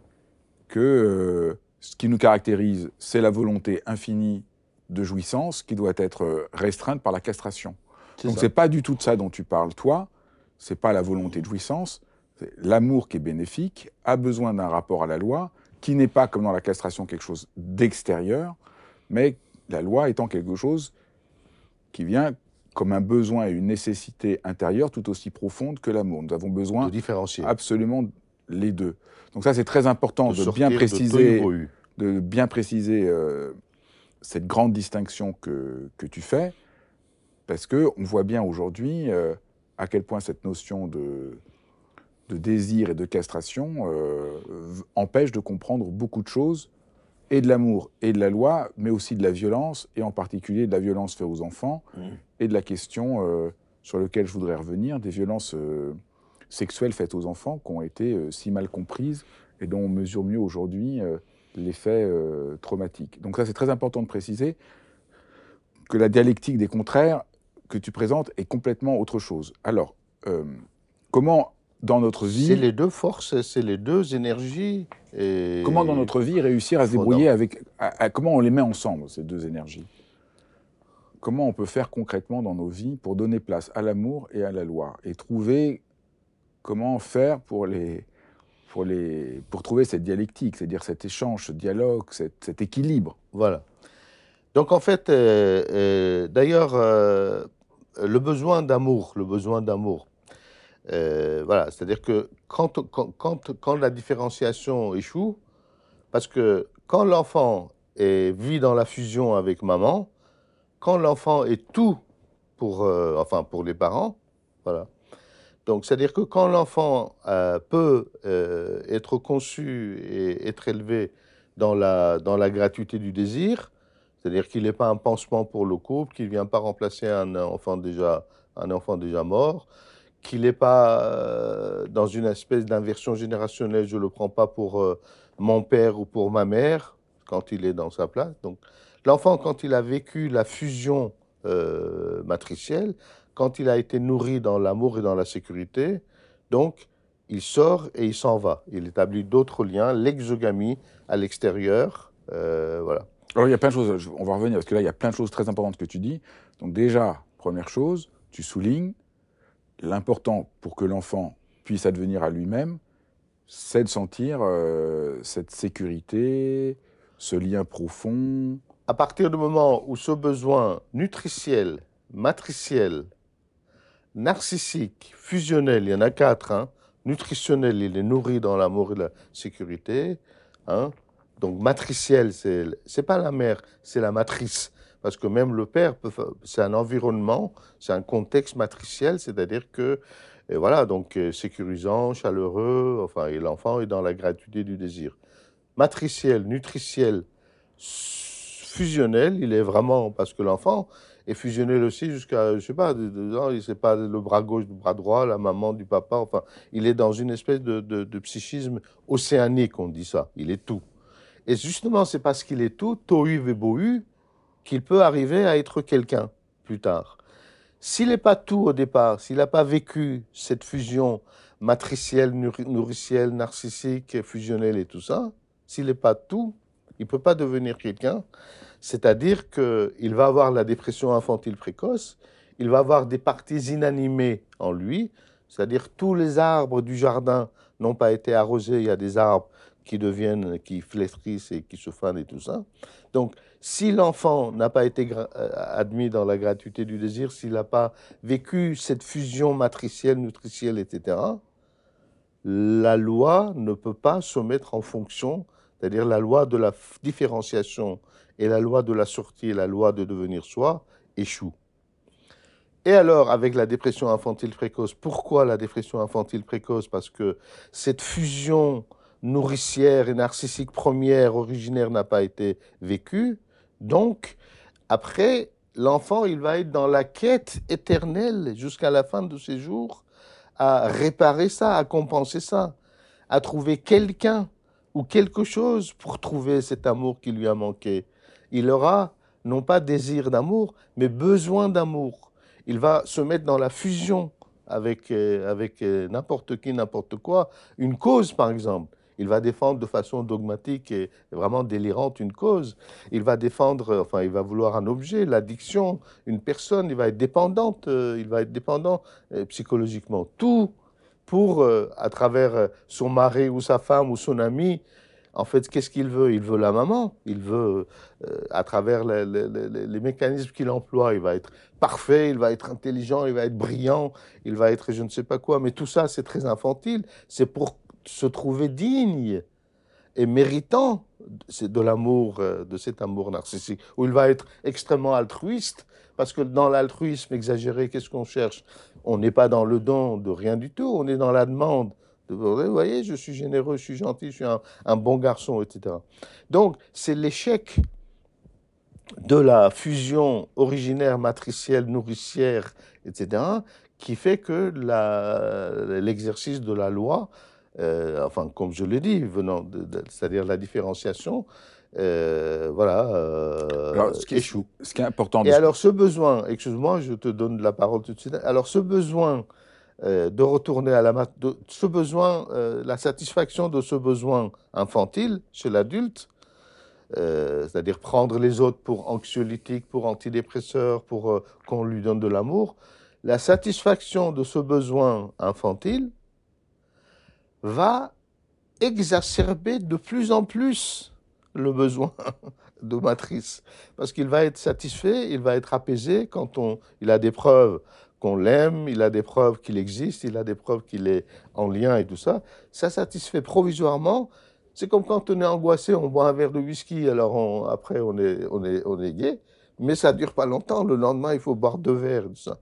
que euh, ce qui nous caractérise, c'est la volonté infinie de jouissance qui doit être euh, restreinte par la castration. Donc c'est pas du tout de ça dont tu parles toi, c'est pas la volonté de jouissance, l'amour qui est bénéfique, a besoin d'un rapport à la loi, qui n'est pas comme dans la castration quelque chose d'extérieur, mais la loi étant quelque chose qui vient comme un besoin et une nécessité intérieure tout aussi profonde que l'amour. Nous avons besoin de différencier absolument les deux. Donc ça, c'est très important de, bien préciser, de, bien préciser cette grande distinction que, que tu fais, parce que on voit bien aujourd'hui euh, à quel point cette notion de, de désir et de castration euh, empêche de comprendre beaucoup de choses, et de l'amour et de la loi, mais aussi de la violence, et en particulier de la violence faite aux enfants, mmh. et de la question euh, sur laquelle je voudrais revenir, des violences sexuelles faites aux enfants qui ont été euh, si mal comprises et dont on mesure mieux aujourd'hui euh, l'effet euh, traumatique. Donc ça, c'est très important de préciser que la dialectique des contraires que tu présentes est complètement autre chose. Alors, comment dans notre vie... C'est les deux forces, c'est les deux énergies. Et... Comment dans notre vie réussir à se débrouiller avec... comment on les met ensemble, ces deux énergies? Comment on peut faire concrètement dans nos vies pour donner place à l'amour et à la loi et trouver comment faire pour, les, pour, les, pour trouver cette dialectique, c'est-à-dire cet échange, ce dialogue, cet, équilibre. Voilà. Donc en fait, euh, euh, d'ailleurs, euh, le besoin d'amour, le besoin d'amour, voilà, c'est-à-dire que quand, quand, quand, quand, la différenciation échoue, parce que quand l'enfant vit dans la fusion avec maman, quand l'enfant est tout pour, enfin, pour les parents, voilà, donc, c'est-à-dire que quand l'enfant euh, peut euh, être conçu et être élevé dans la, dans la gratuité du désir, c'est-à-dire qu'il n'est pas un pansement pour le couple, qu'il ne vient pas remplacer un enfant déjà, un enfant déjà mort, qu'il n'est pas euh, dans une espèce d'inversion générationnelle, je ne le prends pas pour mon père ou pour ma mère, quand il est dans sa place. Donc, l'enfant, quand il a vécu la fusion matricielle, quand il a été nourri dans l'amour et dans la sécurité, donc il sort et il s'en va. Il établit d'autres liens, l'exogamie à l'extérieur. Euh, voilà. Alors il y a plein de choses, on va revenir, parce que là il y a plein de choses très importantes que tu dis. Donc déjà, première chose, tu soulignes l'important pour que l'enfant puisse advenir à lui-même, c'est de sentir euh, cette sécurité, ce lien profond. À partir du moment où ce besoin nutritiel, matriciel, narcissique, fusionnel, il y en a quatre, hein, nutritionnel, il est nourri dans l'amour et la sécurité, hein, donc matriciel, c'est c'est pas la mère, c'est la matrice. Parce que même le père, c'est un environnement, c'est un contexte matriciel, c'est-à-dire que, et voilà, donc euh, sécurisant, chaleureux, enfin, et l'enfant est dans la gratuité du désir. Matriciel, nutritiel, fusionnel, il est vraiment, parce que l'enfant est fusionnel aussi jusqu'à, je sais pas, ans, il sait pas le bras gauche du bras droit, la maman du papa, enfin, il est dans une espèce de, de, de psychisme océanique, on dit ça, il est tout. Et justement, c'est parce qu'il est tout, tohu bohu, qu'il peut arriver à être quelqu'un plus tard. S'il n'est pas tout au départ, s'il n'a pas vécu cette fusion matricielle, nourricielle, narcissique, fusionnelle et tout ça, s'il n'est pas tout, il ne peut pas devenir quelqu'un. C'est-à-dire qu'il va avoir la dépression infantile précoce, il va avoir des parties inanimées en lui, c'est-à-dire tous les arbres du jardin n'ont pas été arrosés, il y a des arbres qui deviennent, qui flétrissent et qui se fanent et tout ça. Donc, si l'enfant n'a pas été euh, admis dans la gratuité du désir, s'il n'a pas vécu cette fusion matricielle, nutritielle, etc., la loi ne peut pas se mettre en fonction, c'est-à-dire la loi de la différenciation et la loi de la sortie et la loi de devenir soi échoue. Et alors, avec la dépression infantile précoce, pourquoi la dépression infantile précoce? Parce que cette fusion nourricière et narcissique première, originaire, n'a pas été vécue. Donc, après, l'enfant, il va être dans la quête éternelle jusqu'à la fin de ses jours à réparer ça, à compenser ça, à trouver quelqu'un ou quelque chose pour trouver cet amour qui lui a manqué. Il aura non pas désir d'amour, mais besoin d'amour. Il va se mettre dans la fusion avec, euh, avec euh, n'importe qui, n'importe quoi, une cause par exemple. Il va défendre de façon dogmatique et vraiment délirante une cause. Il va défendre, enfin, il va vouloir un objet, l'addiction, une personne. Il va être dépendante, euh, il va être dépendant euh, psychologiquement. Tout pour, euh, à travers son mari ou sa femme ou son ami, en fait, qu'est-ce qu'il veut? Il veut la maman. Il veut, à travers les, les mécanismes qu'il emploie, il va être parfait, il va être intelligent, il va être brillant, il va être je ne sais pas quoi. Mais tout ça, c'est très infantile. C'est pour se trouver digne et méritant de l'amour, euh, de cet amour narcissique, où il va être extrêmement altruiste, parce que dans l'altruisme exagéré, qu'est-ce qu'on cherche? On n'est pas dans le don de rien du tout, on est dans la demande. De, vous voyez, je suis généreux, je suis gentil, je suis un, un bon garçon, etc. Donc, c'est l'échec de la fusion originaire, matricielle, nourricière, etc., qui fait que l'exercice de la loi euh, enfin, comme je l'ai dit, venant c'est-à-dire la différenciation, euh, voilà, euh, ce qui échoue. Ce qui est important. Et alors, ce besoin, excuse-moi, je te donne la parole tout de suite. Alors, ce besoin de retourner à la de, ce besoin, la satisfaction de ce besoin infantile chez l'adulte, c'est-à-dire prendre les autres pour anxiolytiques, pour antidépresseurs, pour qu'on lui donne de l'amour, la satisfaction de ce besoin infantile va exacerber de plus en plus le besoin de matrice. Parce qu'il va être satisfait, il va être apaisé quand on, il a des preuves qu'on l'aime, il a des preuves qu'il existe, il a des preuves qu'il est en lien et tout ça. Ça satisfait provisoirement. C'est comme quand on est angoissé, on boit un verre de whisky, alors après on est, on, est, on est gai, mais ça dure pas longtemps. Le lendemain, il faut boire deux verres. Tout ça.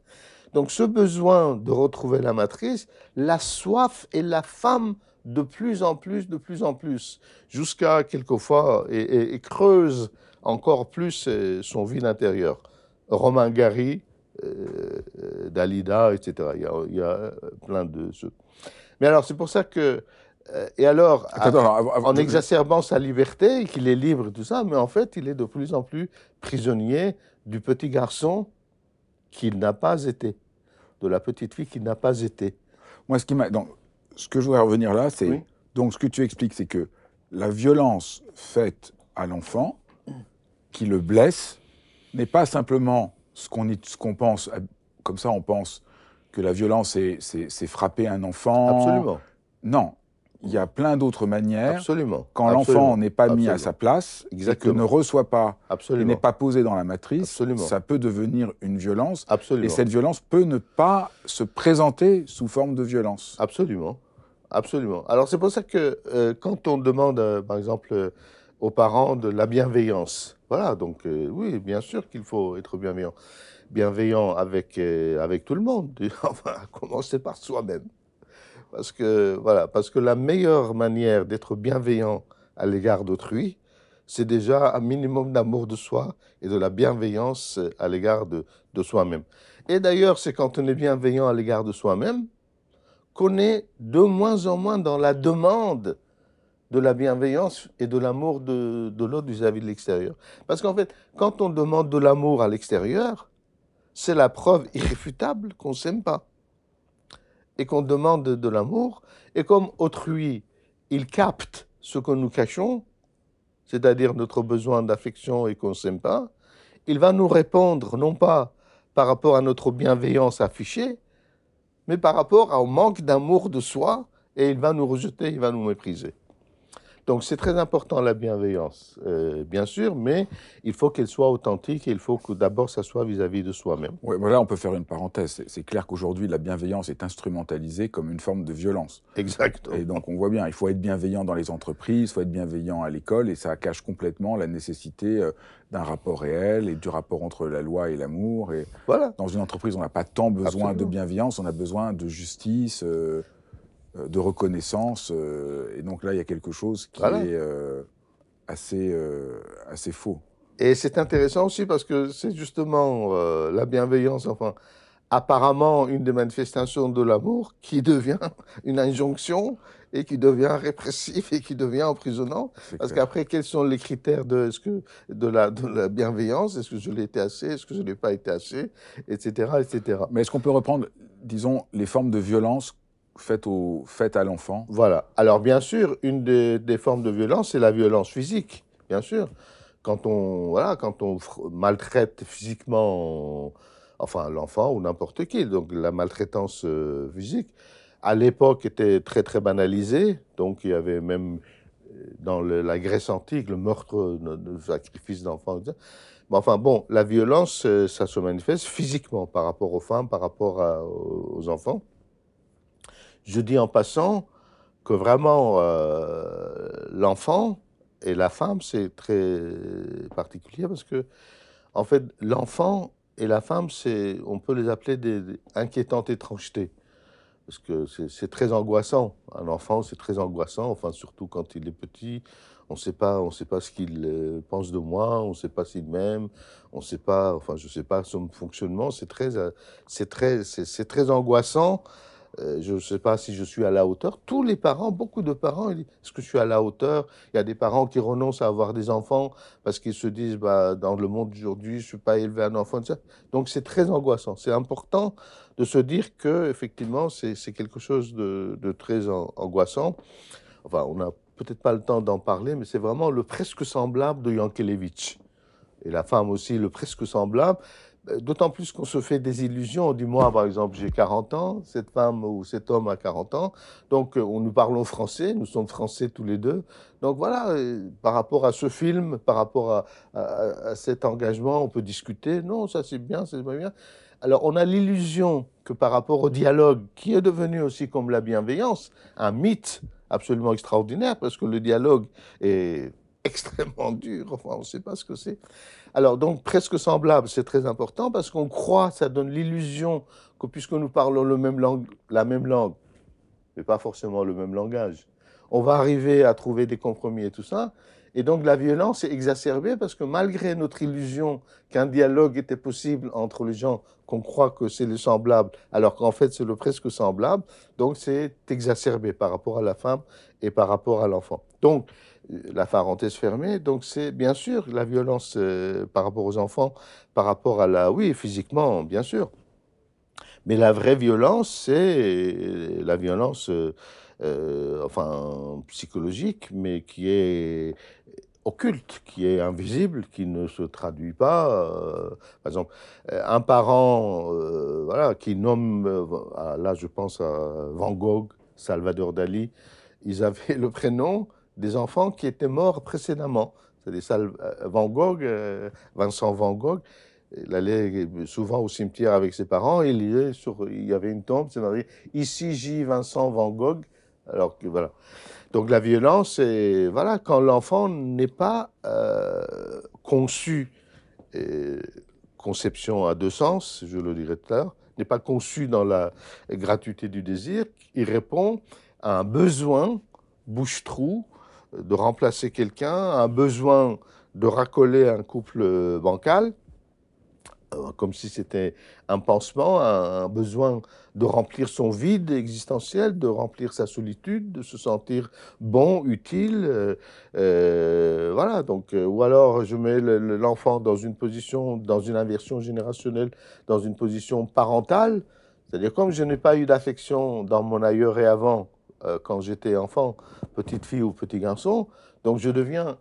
Donc ce besoin de retrouver la matrice, la soif et la femme de plus en plus, de plus en plus, jusqu'à quelquefois, et, creuse encore plus euh, son vide intérieur. Romain Gary, Dalida, etc. Il y, a, plein de ceux. Mais alors, c'est pour ça que. Euh, et alors, en exacerbant sa liberté, qu'il est libre, tout ça, mais en fait, il est de plus en plus prisonnier du petit garçon qu'il n'a pas été, de la petite fille qu'il n'a pas été. Moi, ce, qui donc, ce que je voudrais revenir là, c'est donc ce que tu expliques, c'est que la violence faite à l'enfant qui le blesse n'est pas simplement ce qu'on qu'on pense, comme ça on pense que la violence c'est frapper un enfant. Absolument. Non, il y a plein d'autres manières. Absolument. Quand l'enfant n'est pas mis à sa place, et que ne reçoit pas, n'est pas posé dans la matrice, ça peut devenir une violence. Absolument. Et cette violence peut ne pas se présenter sous forme de violence. Absolument. Absolument. Alors c'est pour ça que euh, quand on demande, euh, par exemple, euh, aux parents de la bienveillance, voilà, donc oui, bien sûr qu'il faut être bienveillant. Bienveillant avec, avec tout le monde, enfin, commencer par soi-même. Parce que, voilà, parce que la meilleure manière d'être bienveillant à l'égard d'autrui, c'est déjà un minimum d'amour de soi et de la bienveillance à l'égard de, de soi-même. Et d'ailleurs, c'est quand on est bienveillant à l'égard de soi-même qu'on est de moins en moins dans la demande de la bienveillance et de l'amour de, l'autre vis-à-vis de l'extérieur. Parce qu'en fait, quand on demande de l'amour à l'extérieur, c'est la preuve irréfutable qu'on ne s'aime pas et qu'on demande de l'amour, et comme autrui, il capte ce que nous cachons, c'est-à-dire notre besoin d'affection et qu'on ne s'aime pas, il va nous répondre non pas par rapport à notre bienveillance affichée, mais par rapport au manque d'amour de soi, et il va nous rejeter, il va nous mépriser. Donc c'est très important la bienveillance, euh, bien sûr, mais il faut qu'elle soit authentique et il faut que d'abord ça soit vis-à-vis de soi-même. Oui, voilà, on peut faire une parenthèse. C'est clair qu'aujourd'hui la bienveillance est instrumentalisée comme une forme de violence. Exactement. Et donc on voit bien, il faut être bienveillant dans les entreprises, il faut être bienveillant à l'école, et ça cache complètement la nécessité euh, d'un rapport réel et du rapport entre la loi et l'amour. Et voilà. Dans une entreprise, on n'a pas tant besoin de bienveillance, on a besoin de justice. Euh, de reconnaissance. Euh, et donc là, il y a quelque chose qui est euh, assez, assez faux. Et c'est intéressant aussi parce que c'est justement la bienveillance, enfin, apparemment une des manifestations de l'amour qui devient une injonction et qui devient répressif et qui devient emprisonnant. Parce qu'après, quels sont les critères de, est-ce que, de, la, de la bienveillance? Est-ce que je l'ai été assez? Est-ce que je ne l'ai pas été assez? Etc. etc. Mais est-ce qu'on peut reprendre, disons, les formes de violence faites, au, à l'enfant Voilà. Alors bien sûr, une des, formes de violence, c'est la violence physique, bien sûr. Quand on, voilà, quand on maltraite physiquement, enfin l'enfant ou n'importe qui, donc la maltraitance euh, physique, à l'époque était très très banalisée, donc il y avait même euh, dans la Grèce antique le meurtre, le sacrifice d'enfants. Mais enfin bon, la violence, euh, ça se manifeste physiquement par rapport aux femmes, par rapport aux enfants. Je dis en passant que vraiment euh, l'enfant et la femme, c'est très particulier parce que, en fait, l'enfant et la femme, on peut les appeler des, inquiétantes étrangetés. Parce que c'est très angoissant. Un enfant, c'est très angoissant, enfin, surtout quand il est petit. On ne sait pas, ce qu'il euh, pense de moi, on ne sait pas s'il m'aime, on ne sait pas, enfin, je ne sais pas son fonctionnement. C'est très, euh, très, c'est très angoissant euh, je ne sais pas si je suis à la hauteur. Tous les parents, beaucoup de parents, est-ce que je suis à la hauteur? Il y a des parents qui renoncent à avoir des enfants parce qu'ils se disent bah, dans le monde d'aujourd'hui, je ne suis pas élevé un enfant. Donc c'est très angoissant. C'est important de se dire que effectivement c'est quelque chose de, très angoissant. Enfin, on n'a peut-être pas le temps d'en parler, mais c'est vraiment le presque semblable de Yankelevitch. Et la femme aussi, le presque semblable. Euh, d'autant plus qu'on se fait des illusions. On dit, moi, par exemple, j'ai 40 ans, cette femme ou cet homme a 40 ans. Donc, euh, nous parlons français, nous sommes français tous les deux. Donc voilà, euh, par rapport à ce film, par rapport à, cet engagement, on peut discuter. Non, ça c'est bien, c'est pas bien. Alors, on a l'illusion que par rapport au dialogue, qui est devenu aussi comme la bienveillance, un mythe absolument extraordinaire, parce que le dialogue est extrêmement dur, enfin, on ne sait pas ce que c'est. Alors, donc, presque semblable, c'est très important parce qu'on croit, ça donne l'illusion que puisque nous parlons le même langue, la même langue, mais pas forcément le même langage, on va arriver à trouver des compromis et tout ça. Et donc, la violence est exacerbée parce que malgré notre illusion qu'un dialogue était possible entre les gens, qu'on croit que c'est le semblable, alors qu'en fait, c'est le presque semblable, donc c'est exacerbé par rapport à la femme et par rapport à l'enfant. Donc, la parenthèse fermée. Donc c'est bien sûr la violence euh, par rapport aux enfants, par rapport à la... Oui, physiquement, bien sûr. Mais la vraie violence, c'est la violence, euh, euh, enfin, psychologique, mais qui est occulte, qui est invisible, qui ne se traduit pas. par exemple, un parent voilà, qui nomme, là je pense à Van Gogh, Salvador Dali, ils avaient le prénom des enfants qui étaient morts précédemment. C'est-à-dire euh, Van Gogh, euh, Vincent Van Gogh, il allait souvent au cimetière avec ses parents, il y, sur, il y avait une tombe, c'est marqué Ici J. Vincent Van Gogh. Alors que voilà. Donc la violence, c'est voilà, quand l'enfant n'est pas euh, conçu, conception à deux sens, je le dirai tout à l'heure, n'est pas conçu dans la gratuité du désir, il répond à un besoin bouche-trou de remplacer quelqu'un, un besoin de racoler un couple bancal, euh, comme si c'était un pansement, un, besoin de remplir son vide existentiel, de remplir sa solitude, de se sentir bon, utile. Euh, euh, voilà, donc, ou alors je mets l'enfant dans une position, dans une inversion générationnelle, dans une position parentale. C'est-à-dire, comme je n'ai pas eu d'affection dans mon ailleurs et avant, quand j'étais enfant, petite fille ou petit garçon, donc je deviens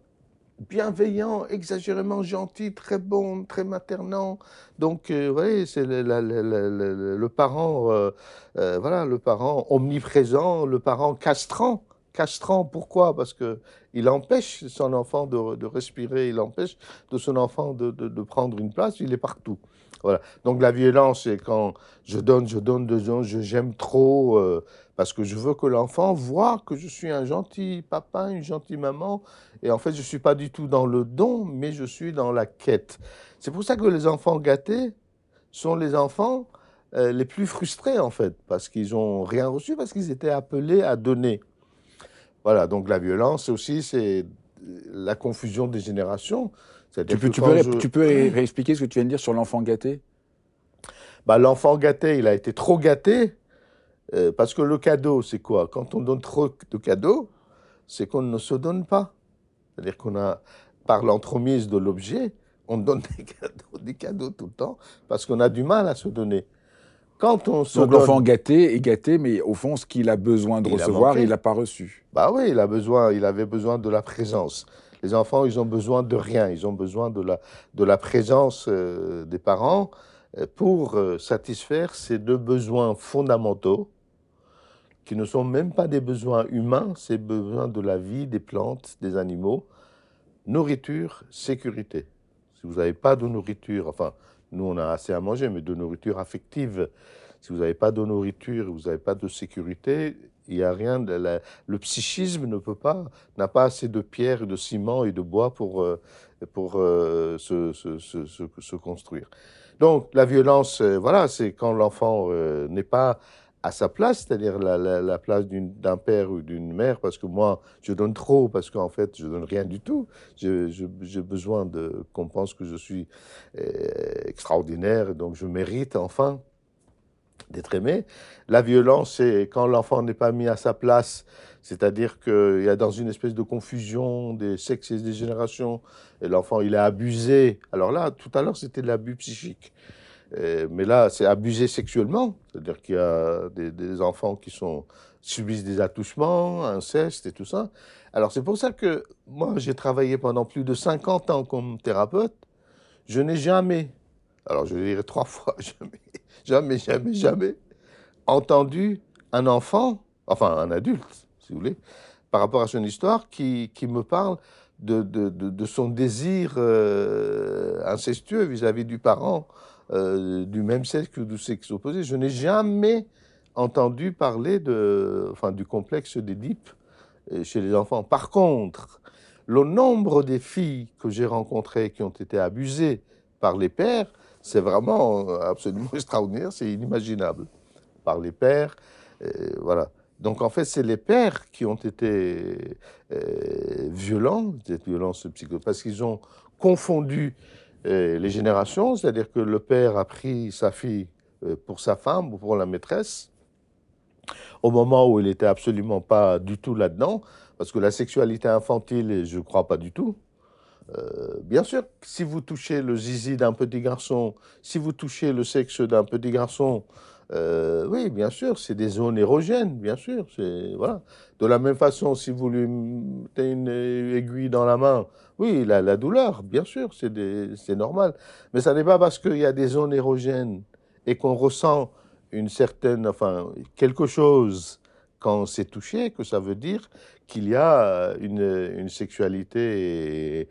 bienveillant, exagérément gentil, très bon, très maternant. Donc, euh, vous voyez, c'est le, parent, euh, euh, voilà, le parent omniprésent, le parent castrant. Castrant, pourquoi? Parce que il empêche son enfant de, respirer, il empêche de son enfant de, prendre une place, il est partout. Voilà. Donc la violence, c'est quand je donne, je donne, je donne, j'aime trop, parce que je veux que l'enfant voit que je suis un gentil papa, une gentille maman, et en fait, je ne suis pas du tout dans le don, mais je suis dans la quête. C'est pour ça que les enfants gâtés sont les enfants euh, les plus frustrés, en fait, parce qu'ils n'ont rien reçu, parce qu'ils étaient appelés à donner. Voilà, donc la violence aussi, c'est la confusion des générations. Tu peux, tu, peux, tu peux, réexpliquer ce que tu viens de dire sur l'enfant gâté? Bah, L'enfant gâté, il a été trop gâté, euh, parce que le cadeau, c'est quoi? Quand on donne trop de cadeaux, c'est qu'on ne se donne pas. C'est-à-dire qu'on a, par l'entremise de l'objet, on donne des cadeaux, des cadeaux tout le temps, parce qu'on a du mal à se donner. Quand on se Donc l'enfant gâté est gâté, mais au fond, ce qu'il a besoin de recevoir, il n'a pas reçu. Bah oui, il a besoin, il avait besoin de la présence. Les enfants, ils ont besoin de rien, ils ont besoin de la, de la présence euh, des parents euh, pour satisfaire ces deux besoins fondamentaux qui ne sont même pas des besoins humains, c'est besoins de la vie, des plantes, des animaux. Nourriture, sécurité. Si vous n'avez pas de nourriture, enfin, nous on a assez à manger, mais de nourriture affective, si vous n'avez pas de nourriture, vous n'avez pas de sécurité, il n'y a rien. Le psychisme ne peut pas, n'a pas assez de pierre, de ciment et de bois pour, euh, pour euh, se, construire. Donc la violence, euh, voilà, c'est quand l'enfant n'est pas à sa place, c'est-à-dire la, la, place d'un père ou d'une mère, parce que moi, je donne trop, parce qu'en fait, je donne rien du tout. J'ai besoin qu'on pense que je suis euh, extraordinaire, donc je mérite enfin d'être aimé. La violence, c'est quand l'enfant n'est pas mis à sa place, c'est-à-dire qu'il y a dans une espèce de confusion des sexes et des générations, et l'enfant, il est abusé. Alors là, tout à l'heure, c'était de l'abus psychique. Euh, mais là, c'est abusé sexuellement, c'est-à-dire qu'il y a des, enfants qui subissent des attouchements, inceste et tout ça. Alors c'est pour ça que moi, j'ai travaillé pendant plus de 50 ans comme thérapeute. Je n'ai jamais, alors je dirais trois fois, jamais, jamais, jamais, jamais entendu un enfant, enfin un adulte, si vous voulez, par rapport à son histoire, qui, qui me parle de, de, de, son désir euh, incestueux vis-à-vis du parent euh, du même sexe que du sexe opposé. Je n'ai jamais entendu parler de, enfin, du complexe d'Édipe euh, chez les enfants. Par contre, le nombre des filles que j'ai rencontrées qui ont été abusées par les pères, c'est vraiment absolument extraordinaire, c'est inimaginable. Par les pères, voilà. Donc en fait, c'est les pères qui ont été violents, cette violence psychologique, parce qu'ils ont confondu les générations, c'est-à-dire que le père a pris sa fille euh, pour sa femme ou pour la maîtresse, au moment où il n'était absolument pas du tout là-dedans, parce que la sexualité infantile, je ne crois pas du tout. Euh, bien sûr, si vous touchez le zizi d'un petit garçon, si vous touchez le sexe d'un petit garçon, euh, oui, bien sûr, c'est des zones érogènes, bien sûr. Voilà. De la même façon, si vous lui mettez une aiguille dans la main, oui, la, douleur, bien sûr, c'est normal. Mais ça n'est pas parce qu'il y a des zones érogènes et qu'on ressent une certaine, enfin, quelque chose quand c'est touché que ça veut dire qu'il y a une sexualité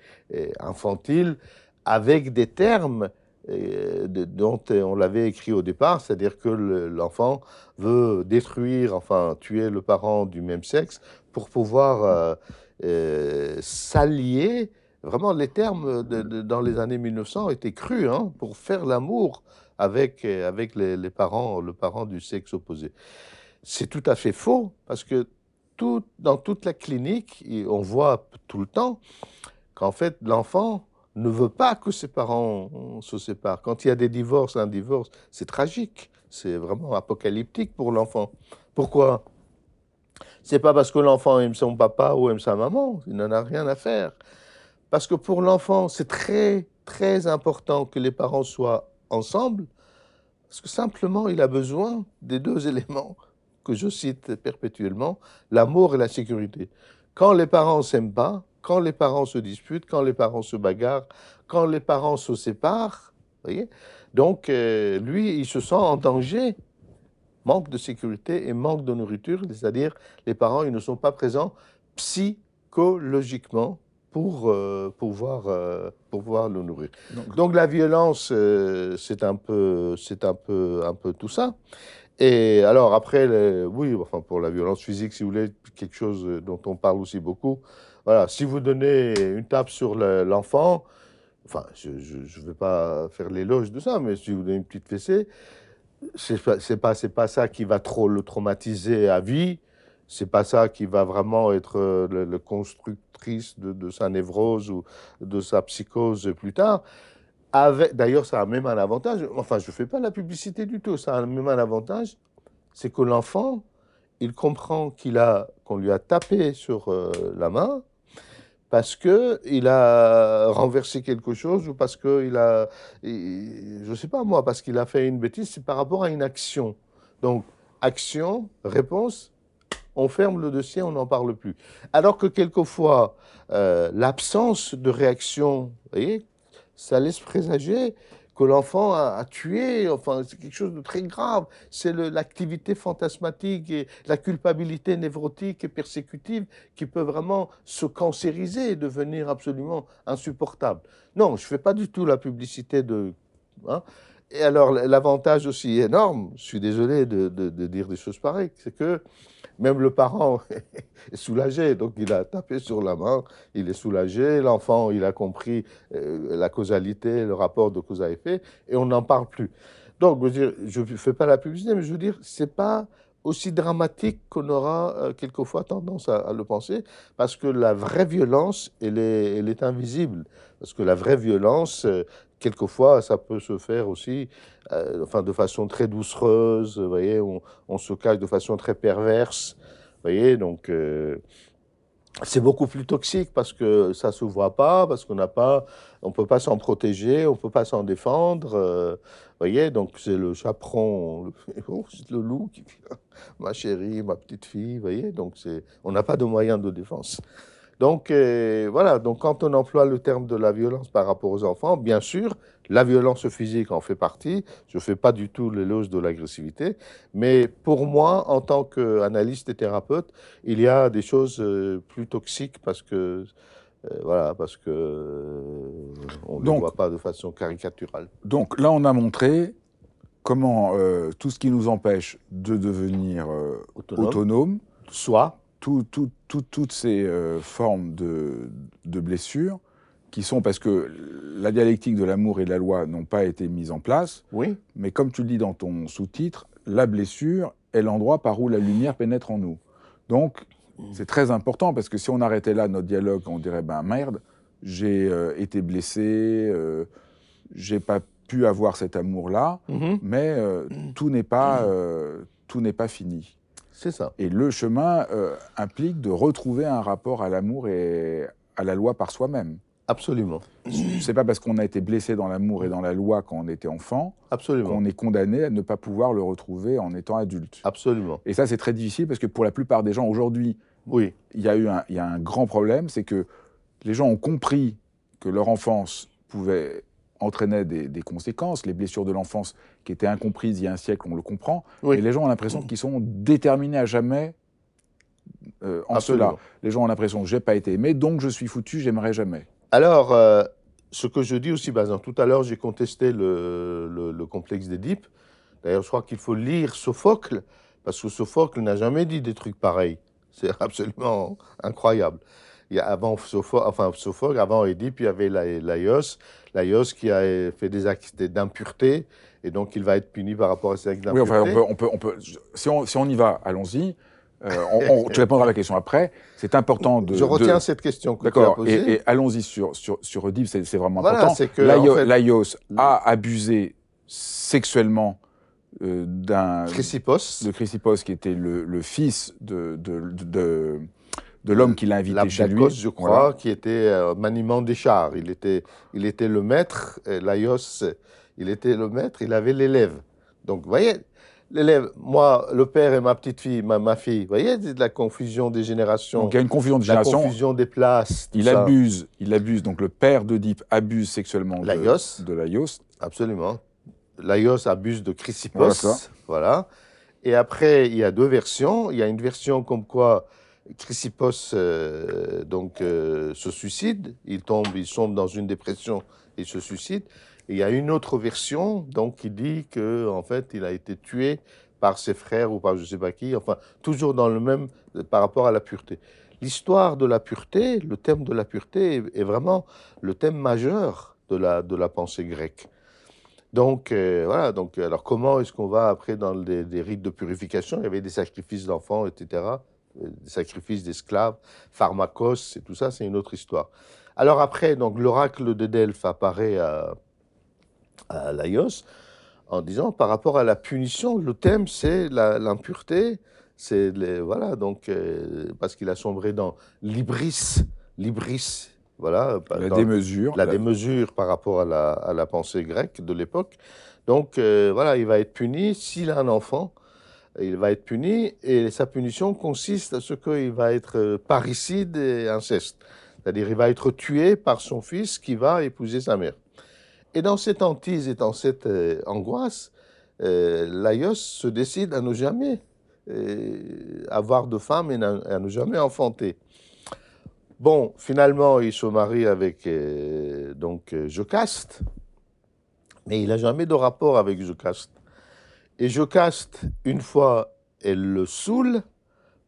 infantile avec des termes dont on l'avait écrit au départ, c'est-à-dire que l'enfant veut détruire, enfin tuer le parent du même sexe pour pouvoir euh, euh, s'allier. Vraiment, les termes dans les années 1900 étaient crus hein, pour faire l'amour avec, avec les, parents, le parent du sexe opposé. C'est tout à fait faux parce que dans toute la clinique, on voit tout le temps qu'en fait l'enfant ne veut pas que ses parents se séparent. Quand il y a des divorces, un divorce, c'est tragique. C'est vraiment apocalyptique pour l'enfant. Pourquoi? C'est pas parce que l'enfant aime son papa ou aime sa maman. Il n'en a rien à faire. Parce que pour l'enfant, c'est très, très important que les parents soient ensemble. Parce que simplement, il a besoin des deux éléments que je cite perpétuellement, l'amour et la sécurité. Quand les parents s'aiment pas, quand les parents se disputent, quand les parents se bagarrent, quand les parents se séparent. Voyez Donc, euh, lui, il se sent en danger. Manque de sécurité et manque de nourriture, c'est-à-dire les parents, ils ne sont pas présents psychologiquement pour euh, pouvoir, euh, pouvoir le nourrir. Donc, la violence, c'est un peu, c'est un peu, un peu tout ça. Et alors après, oui, enfin pour la violence physique, si vous voulez, quelque chose dont on parle aussi beaucoup, voilà, si vous donnez une tape sur l'enfant, enfin, je ne vais pas faire l'éloge de ça, mais si vous donnez une petite fessée, c'est pas, pas, pas ça qui va trop le traumatiser à vie. C'est pas ça qui va vraiment être euh, le, constructrice de, sa névrose ou de sa psychose plus tard. D'ailleurs, ça a même un avantage. Enfin, je ne fais pas la publicité du tout. Ça a même un avantage, c'est que l'enfant, il comprend qu'il a qu'on lui a tapé sur euh, la main parce que il a renversé quelque chose ou parce qu'il a, je ne sais pas moi, parce qu'il a fait une bêtise, c'est par rapport à une action. Donc, action, réponse, on ferme le dossier, on n'en parle plus. Alors que quelquefois, euh, l'absence de réaction, ça laisse présager que l'enfant a, tué, enfin, c'est quelque chose de très grave. C'est l'activité fantasmatique et la culpabilité névrotique et persécutive qui peut vraiment se cancériser et devenir absolument insupportable. Non, je ne fais pas du tout la publicité de. Hein. Et alors, l'avantage aussi énorme, je suis désolé de, dire des choses pareilles, c'est que même le parent est soulagé, donc il a tapé sur la main, il est soulagé, l'enfant, il a compris euh, la causalité, le rapport de cause à effet, et on n'en parle plus. Donc, je ne fais pas la publicité, mais je veux dire, c'est pas aussi dramatique qu'on aura euh, quelquefois tendance à, le penser, parce que la vraie violence, elle est, elle est invisible. Parce que la vraie violence, euh, quelquefois, ça peut se faire aussi euh, enfin, de façon très doucereuse, vous voyez, on, se cache de façon très perverse, vous voyez, donc c'est beaucoup plus toxique parce que ça se voit pas, parce qu'on n'a pas, on peut pas s'en protéger, on peut pas s'en défendre, vous voyez, donc c'est le chaperon, le, le loup qui vient, ma chérie, ma petite fille, vous voyez, donc c'est, on n'a pas de moyens de défense. Donc euh, voilà, donc quand on emploie le terme de la violence par rapport aux enfants, bien sûr, la violence physique en fait partie. Je ne fais pas du tout l'éloge de l'agressivité, mais pour moi, en tant qu'analyste et thérapeute, il y a des choses euh, plus toxiques parce que euh, voilà, parce que on ne voit pas de façon caricaturale. Donc là, on a montré comment tout ce qui nous empêche de devenir autonome, soit toutes ces euh, formes de, blessures qui sont parce que la dialectique de l'amour et de la loi n'ont pas été mises en place. Oui. Mais comme tu le dis dans ton sous-titre, la blessure est l'endroit par où la lumière pénètre en nous. Donc, c'est très important parce que si on arrêtait là notre dialogue, on dirait ben merde, j'ai euh, été blessé, euh, j'ai pas pu avoir cet amour-là, mm-hmm. mais tout n'est pas tout n'est pas fini. C'est ça. Et le chemin euh, implique de retrouver un rapport à l'amour et à la loi par soi-même. Absolument. C'est pas parce qu'on a été blessé dans l'amour et dans la loi quand on était enfant qu'on est condamné à ne pas pouvoir le retrouver en étant adulte. Absolument. Et ça, c'est très difficile parce que pour la plupart des gens aujourd'hui, oui. il y a eu un, il y a un grand problème, c'est que les gens ont compris que leur enfance pouvait entraînait des, conséquences, les blessures de l'enfance qui étaient incomprises il y a un siècle, on le comprend, et les gens ont l'impression qu'ils sont déterminés à jamais euh, en cela. Les gens ont l'impression que j'ai pas été aimé, donc je suis foutu, j'aimerais jamais. Alors, euh, ce que je dis aussi, exemple, tout à l'heure, j'ai contesté le, le, complexe d'Édipe. D'ailleurs, je crois qu'il faut lire Sophocle, parce que Sophocle n'a jamais dit des trucs pareils. C'est absolument incroyable. Il y a avant Sophocle, enfin avant Édipe, il y avait Laios, Laios qui a fait des actes d'impureté, et donc il va être puni par rapport à ces actes d'impureté. Oui, enfin, on peut, on peut, si, on, si on y va, allons-y. Euh, on, tu répondras à la question après. C'est important de. Je retiens cette question que tu as posée. Et, et allons-y sur, sur, sur Oedipe, c'est vraiment voilà, important. Que, Laios, a abusé sexuellement euh, d'un. Chrysippos. De Chrysippos, qui était le, le fils de, de, de, de l'homme qui l'a invité chez lui. je crois, qui était euh, maniement des chars. Il était, il était le maître, Laios, il était le maître, il avait l'élève. Donc, vous voyez, l'élève, moi, le père et ma petite fille, ma, fille, vous voyez, de la confusion des générations. Donc il y a une confusion des générations. La confusion des places. Il abuse, il abuse. Donc le père d'Oedipe abuse sexuellement de, de Laios. Absolument. Laios abuse de Chrysippos. Voilà, Et après, il y a deux versions. Il y a une version comme quoi Chrysippos euh, donc, euh, se suicide. Il tombe, il sombre dans une dépression, il se suicide il y a une autre version donc, qui dit que en fait, il a été tué par ses frères ou par je ne sais pas qui, enfin, toujours dans le même par rapport à la pureté. L'histoire de la pureté, le thème de la pureté est, vraiment le thème majeur de la, de la pensée grecque. Donc, euh, voilà, donc, alors comment est-ce qu'on va après dans des, rites de purification? Il y avait des sacrifices d'enfants, etc., sacrifices d'esclaves, pharmacos, et tout ça, c'est une autre histoire. Alors après, donc l'oracle de Delphes apparaît à à Laios en disant par rapport à la punition, le thème c'est l'impureté, c'est voilà donc euh, parce qu'il a sombré dans l'ibris, l'ibris, voilà, la démesure, la, démesure par rapport à la, à la pensée grecque de l'époque. Donc euh, voilà, il va être puni s'il a un enfant. Il va être puni et sa punition consiste à ce qu'il va être euh, parricide et inceste. C'est-à-dire il va être tué par son fils qui va épouser sa mère. Et dans cette hantise et dans cette euh, angoisse, euh, Laios se décide à ne jamais euh, avoir de femme et à ne jamais enfanter. Bon, finalement, il se marie avec donc Jocaste, mais il n'a jamais de rapport avec Jocaste. Et Jocaste, une fois, elle le saoule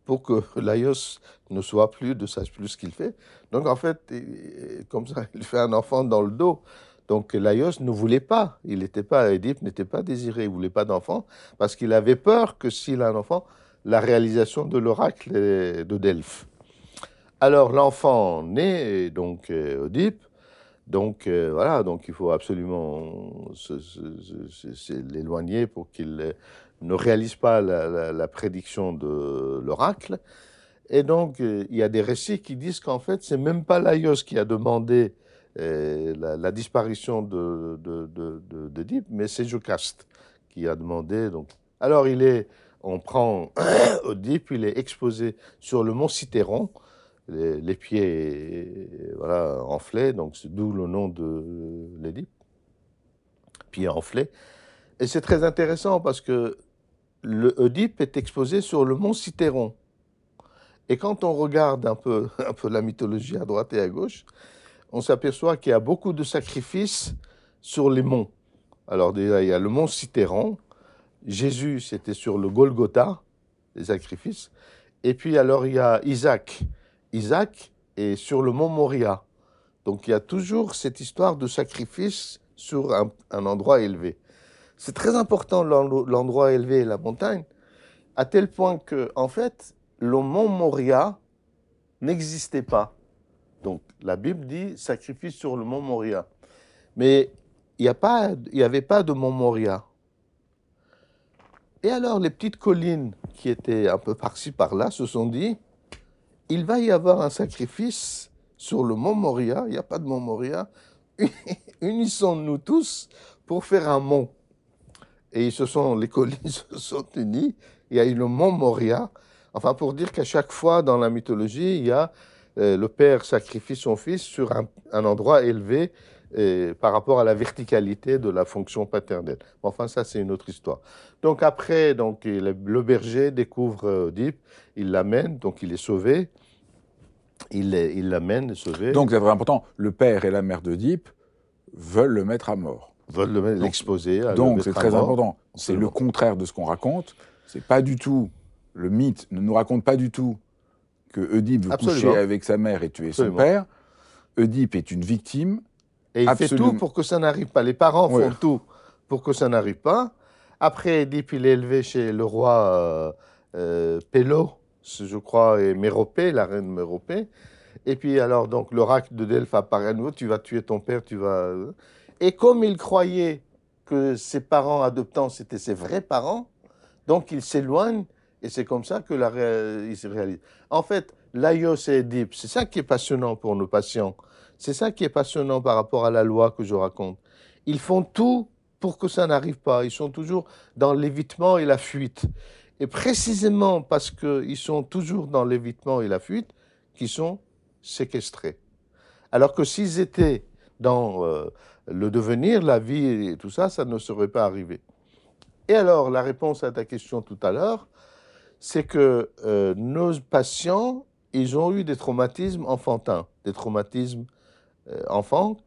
pour que Laios ne soit plus, ne sache plus ce qu'il fait. Donc en fait, comme ça, il fait un enfant dans le dos. Donc Laios ne voulait pas, il n'était pas, Édipe n'était pas désiré, il voulait pas d'enfant, parce qu'il avait peur que s'il a un enfant, la réalisation de l'oracle de Delphes. Alors l'enfant naît, donc euh, Oedipe, donc euh, voilà, donc il faut absolument l'éloigner pour qu'il ne réalise pas la, prédiction de l'oracle. Et donc euh, il y a des récits qui disent qu'en fait c'est même pas Laios qui a demandé la, disparition de, de, mais c'est Jocaste qui a demandé. Donc. Alors, il est, on prend Oedipe, il est exposé sur le mont Citeron, les, pieds voilà, enflés, donc d'où le nom de l'Édipe, pieds enflés. Et c'est très intéressant parce que le est exposé sur le mont Citeron. Et quand on regarde un peu, un peu la mythologie à droite et à gauche, on s'aperçoit qu'il y a beaucoup de sacrifices sur les monts. Alors déjà, il y a le mont Citeron. Jésus, c'était sur le Golgotha, les sacrifices. Et puis alors, il y a Isaac. Isaac est sur le mont Moria. Donc il y a toujours cette histoire de sacrifice sur un, endroit élevé. C'est très important l'endroit élevé, la montagne, à tel point que, en fait, le mont Moria n'existait pas. Donc la Bible dit sacrifice sur le mont Moria. Mais il n'y avait pas de mont Moria. Et alors les petites collines qui étaient un peu par-ci par-là se sont dit, il va y avoir un sacrifice sur le mont Moria, il n'y a pas de mont Moria, unissons-nous tous pour faire un mont. Et ils se sont, les collines se sont unies, il y a eu le mont Moria, enfin pour dire qu'à chaque fois dans la mythologie, il y a euh, le père sacrifie son fils sur un, endroit élevé et par rapport à la verticalité de la fonction paternelle. Enfin, ça, c'est une autre histoire. Donc après, donc, le berger découvre Oedipe, il l'amène, donc il est sauvé. Il l'amène sauvé. Donc c'est très important, le père et la mère d'Oedipe veulent le mettre à mort. Veulent l'exposer. Donc c'est très important. C'est le contraire de ce qu'on raconte. C'est pas du tout, le mythe ne nous raconte pas du tout que Oedipe veut coucher avec sa mère et tuer son père. Oedipe est une victime et il fait tout pour que ça n'arrive pas. Les parents font tout pour que ça n'arrive pas. Après, Édipe, il est élevé chez le roi euh, euh Pélo, je crois, et Méropée, la reine Méropée. Et puis, alors, donc, l'oracle de Delphes apparaît à nouveau, tu vas tuer ton père, tu vas... Euh. Et comme il croyait que ses parents adoptants, c'était ses vrais parents, donc il s'éloigne, et c'est comme ça que la, il se réalise. En fait, Laios et Édipe, c'est ça qui est passionnant pour nos patients. C'est ça qui est passionnant par rapport à la loi que je raconte. Ils font tout pour que ça n'arrive pas. Ils sont toujours dans l'évitement et la fuite. Et précisément parce qu'ils sont toujours dans l'évitement et la fuite, qu'ils sont séquestrés. Alors que s'ils étaient dans euh, le devenir, la vie et tout ça, ça ne serait pas arrivé. Et alors, la réponse à ta question tout à l'heure, c'est que euh, nos patients, ils ont eu des traumatismes enfantins, des traumatismes enfant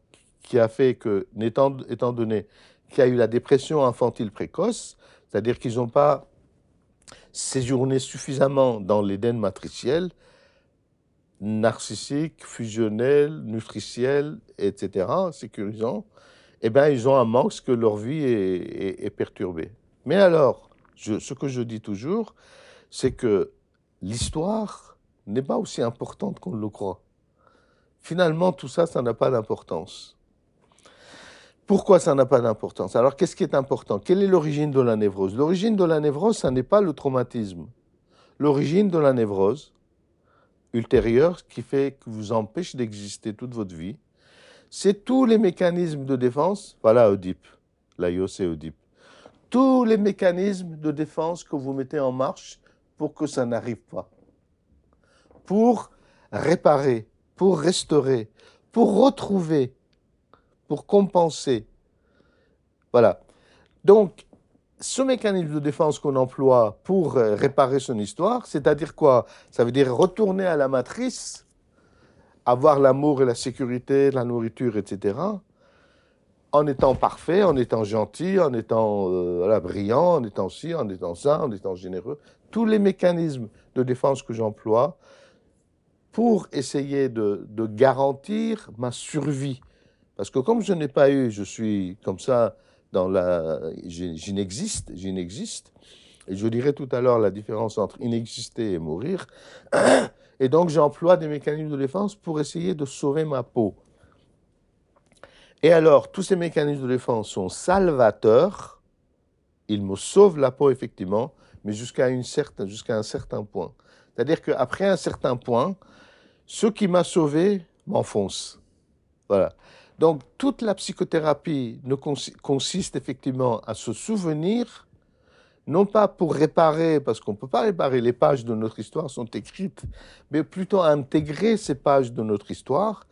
qui a fait que, étant, étant donné qu'il y a eu la dépression infantile précoce, c'est-à-dire qu'ils n'ont pas séjourné suffisamment dans l'Éden matriciel, narcissique, fusionnel, nutritiel, etc., sécurisant, eh bien, ils ont un manque que leur vie est, perturbée. Mais alors, ce que je dis toujours, c'est que l'histoire n'est pas aussi importante qu'on le croit. Finalement, tout ça, ça n'a pas d'importance. Pourquoi ça n'a pas d'importance? Alors, qu'est-ce qui est important? Quelle est l'origine de la névrose? L'origine de la névrose, ça n'est pas le traumatisme. L'origine de la névrose ultérieure, qui fait que vous empêche d'exister toute votre vie, c'est tous les mécanismes de défense. Voilà Oedipe, l'Aios et Oedipe. Tous les mécanismes de défense que vous mettez en marche pour que ça n'arrive pas. Pour réparer, pour restaurer, pour retrouver, pour compenser. Voilà. Donc, ce mécanisme de défense qu'on emploie pour euh, réparer son histoire, c'est-à-dire quoi? Ça veut dire retourner à la matrice, avoir l'amour et la sécurité, la nourriture, etc., en étant parfait, en étant gentil, en étant euh, brillant, en étant ci, en étant ça, en étant généreux. Tous les mécanismes de défense que j'emploie pour essayer de, garantir ma survie. Parce que comme je n'ai pas eu, je suis comme ça, dans la, j'inexiste, j'inexiste. Et je dirai tout à l'heure la différence entre inexister et mourir. Et donc j'emploie des mécanismes de défense pour essayer de sauver ma peau. Et alors, tous ces mécanismes de défense sont salvateurs. Ils me sauvent la peau, effectivement, mais jusqu'à jusqu'à un certain point. C'est-à-dire qu'après un certain point, ce qui m'a sauvé m'enfonce. Voilà. Donc toute la psychothérapie ne consiste effectivement à se souvenir, non pas pour réparer, parce qu'on ne peut pas réparer, les pages de notre histoire sont écrites, mais plutôt à intégrer ces pages de notre histoire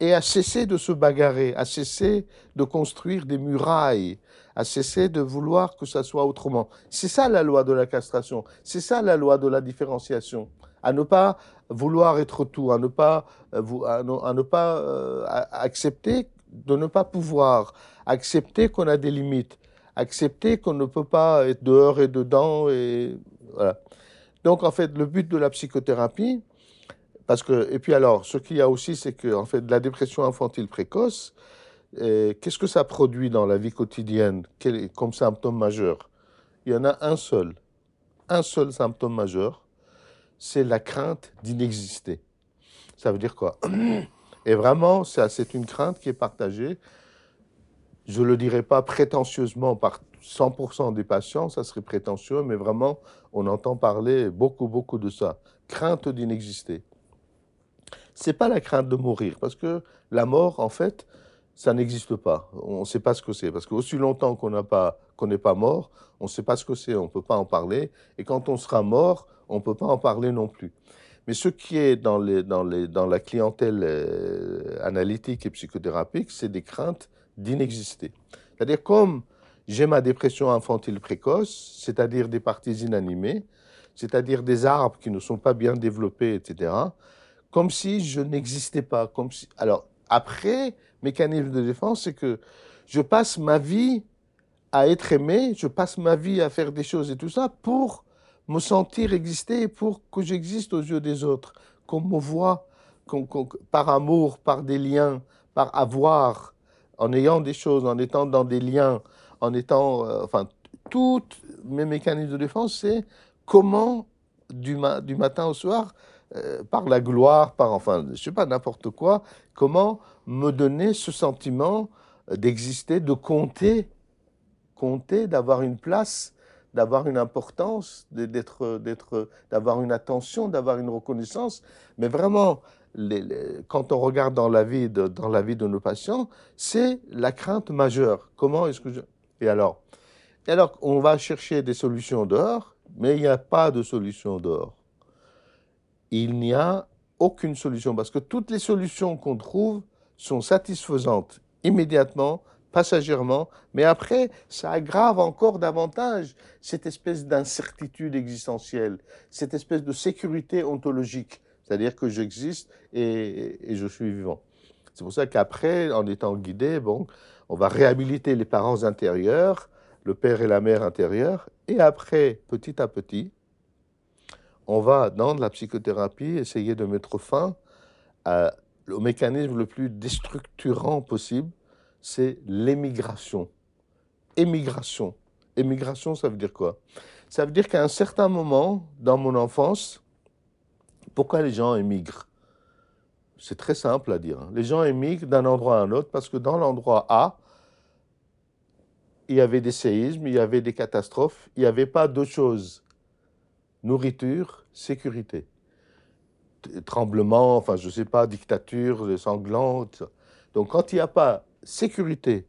et à cesser de se bagarrer, à cesser de construire des murailles, à cesser de vouloir que ça soit autrement. C'est ça la loi de la castration, c'est ça la loi de la différenciation à ne pas vouloir être tout, à ne pas, euh, à ne, pas euh, accepter de ne pas pouvoir, accepter qu'on a des limites, accepter qu'on ne peut pas être dehors et dedans. Et, voilà. Donc en fait, le but de la psychothérapie, parce que, et puis alors, ce qu'il y a aussi, c'est que en fait, la dépression infantile précoce, euh, qu'est-ce que ça produit dans la vie quotidienne? Comme symptôme majeur? Il y en a un seul, un seul symptôme majeur, c'est la crainte d'inexister. Ça veut dire quoi? Et vraiment, c'est une crainte qui est partagée. Je ne le dirais pas prétentieusement par 100% des patients, ça serait prétentieux, mais vraiment, on entend parler beaucoup, beaucoup de ça. Crainte d'inexister. C'est pas la crainte de mourir, parce que la mort, en fait, ça n'existe pas. On ne sait pas ce que c'est. Parce qu'aussi longtemps qu'on n'est pas, mort, on ne sait pas ce que c'est, on ne peut pas en parler. Et quand on sera mort, on ne peut pas en parler non plus. Mais ce qui est dans, la clientèle euh, analytique et psychothérapique, c'est des craintes d'inexister. C'est-à-dire comme j'ai ma dépression infantile précoce, c'est-à-dire des parties inanimées, c'est-à-dire des arbres qui ne sont pas bien développés, etc., comme si je n'existais pas. Alors, après, mécanisme de défense, c'est que je passe ma vie à être aimé, je passe ma vie à faire des choses et tout ça pour me sentir exister, pour que j'existe aux yeux des autres, qu'on me voit par amour, par des liens, par avoir, en ayant des choses, en étant dans des liens, en étant, euh, enfin, tous mes mécanismes de défense, c'est comment du, du, matin au soir, euh, par la gloire, par, enfin, je sais pas, n'importe quoi, comment me donner ce sentiment d'exister, de compter, compter, d'avoir une place, d'avoir une importance, d'être, d'être, d'avoir une attention, d'avoir une reconnaissance. Mais vraiment, quand on regarde dans la vie de, dans la vie de nos patients, c'est la crainte majeure. Comment est-ce que je... Et alors? Et alors, on va chercher des solutions dehors, mais il n'y a pas de solution dehors. Il n'y a aucune solution, parce que toutes les solutions qu'on trouve sont satisfaisantes immédiatement, passagèrement, mais après, ça aggrave encore davantage cette espèce d'incertitude existentielle, cette espèce de sécurité ontologique, c'est-à-dire que j'existe et, je suis vivant. C'est pour ça qu'après, en étant guidé, bon, on va réhabiliter les parents intérieurs, le père et la mère intérieurs, et après, petit à petit, on va, dans la psychothérapie, essayer de mettre fin au mécanisme le plus déstructurant possible, c'est l'émigration. Émigration. Émigration, ça veut dire quoi? Ça veut dire qu'à un certain moment, dans mon enfance, pourquoi les gens émigrent? C'est très simple à dire. Hein. Les gens émigrent d'un endroit à un autre parce que dans l'endroit A, il y avait des séismes, il y avait des catastrophes, il n'y avait pas d'autre chose. Nourriture, sécurité. Tremblement, enfin je sais pas, dictature sanglante. Donc quand il n'y a pas sécurité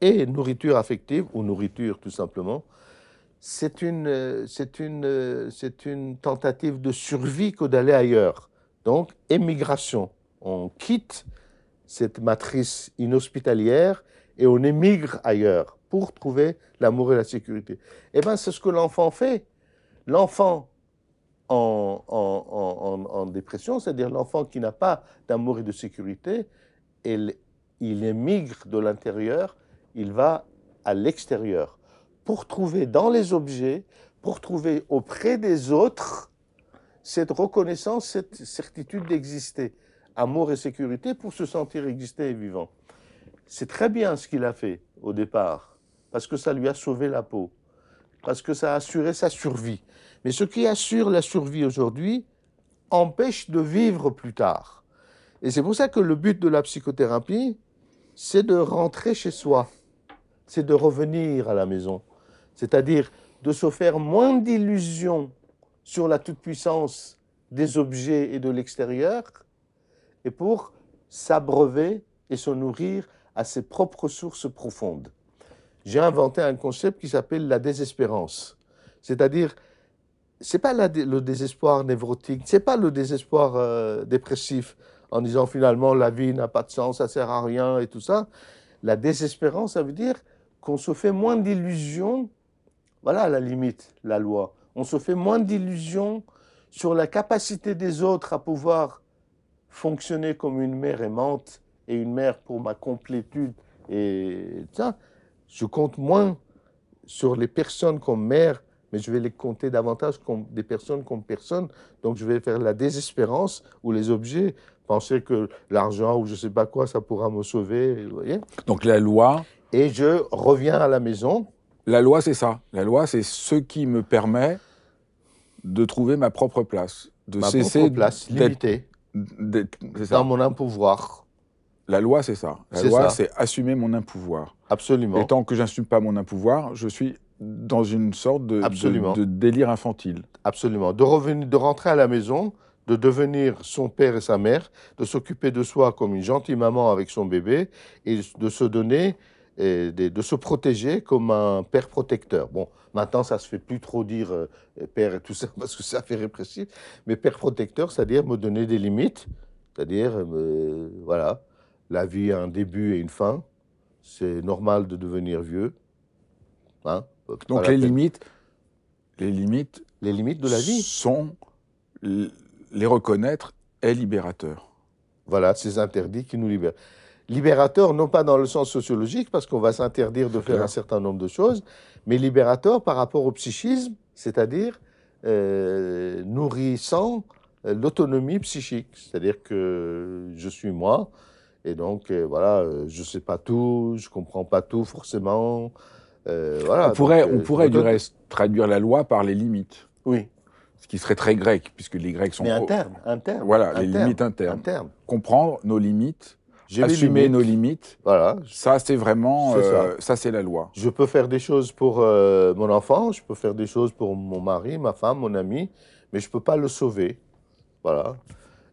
et nourriture affective, ou nourriture tout simplement, c'est une, c'est une, c'est une tentative de survie que d'aller ailleurs. Donc, émigration. On quitte cette matrice inhospitalière et on émigre ailleurs pour trouver l'amour et la sécurité. Eh bien, c'est ce que l'enfant fait. L'enfant en, dépression, c'est-à-dire l'enfant qui n'a pas d'amour et de sécurité, elle, il émigre de l'intérieur, il va à l'extérieur pour trouver dans les objets, pour trouver auprès des autres cette reconnaissance, cette certitude d'exister, amour et sécurité pour se sentir exister et vivant. C'est très bien ce qu'il a fait au départ, parce que ça lui a sauvé la peau, parce que ça a assuré sa survie. Mais ce qui assure la survie aujourd'hui empêche de vivre plus tard. Et c'est pour ça que le but de la psychothérapie, c'est de rentrer chez soi, c'est de revenir à la maison, c'est-à-dire de se faire moins d'illusions sur la toute-puissance des objets et de l'extérieur, et pour s'abreuver et se nourrir à ses propres sources profondes. J'ai inventé un concept qui s'appelle la désespérance, c'est-à-dire c'est pas le désespoir névrotique, c'est pas le désespoir euh, dépressif, en disant finalement la vie n'a pas de sens, ça sert à rien et tout ça. La désespérance, ça veut dire qu'on se fait moins d'illusions. Voilà la limite la loi. On se fait moins d'illusions sur la capacité des autres à pouvoir fonctionner comme une mère aimante et une mère pour ma complétude et ça. Je compte moins sur les personnes comme mère, mais je vais les compter davantage comme des personnes comme personnes. Donc je vais faire la désespérance ou les objets penser que l'argent ou je ne sais pas quoi, ça pourra me sauver. Vous voyez Donc la loi. Et je reviens à la maison. La loi, c'est ça. La loi, c'est ce qui me permet de trouver ma propre place, de ma cesser propre place limitée dans mon impouvoir. La loi, c'est ça. La loi, c'est assumer mon impouvoir. Absolument. Et tant que j'assume pas mon impouvoir, je suis dans une sorte de, de, de, délire infantile. Absolument. De revenir, de rentrer à la maison de devenir son père et sa mère, de s'occuper de soi comme une gentille maman avec son bébé et de se donner et de se protéger comme un père protecteur. Bon, maintenant, ça se fait plus trop dire euh, père et tout ça parce que ça fait répressif, mais père protecteur, c'est-à-dire me donner des limites, c'est-à-dire, euh, voilà, la vie a un début et une fin, c'est normal de devenir vieux. Hein, Donc les limites, les limites les limites de la vie. sont les reconnaître est libérateur. Voilà, ces interdits qui nous libèrent. Libérateur, non pas dans le sens sociologique, parce qu'on va s'interdire de faire clair. un certain nombre de choses, mais libérateur par rapport au psychisme, c'est-à-dire euh, nourrissant euh, l'autonomie psychique. C'est-à-dire que je suis moi, et donc euh, voilà, euh, je sais pas tout, je comprends pas tout forcément. euh, voilà, on pourrait, donc, euh, on pourrait du reste traduire la loi par les limites, Oui, ce qui serait très grec, puisque les Grecs sont mais interne, interne. voilà les limites internes. Interne. Comprendre nos limites, assumer limites. nos limites, Voilà, ça c'est vraiment, C'est ça c'est la loi. Je peux faire des choses pour euh, mon enfant, je peux faire des choses pour mon mari, ma femme, mon ami, mais je ne peux pas le sauver. Voilà.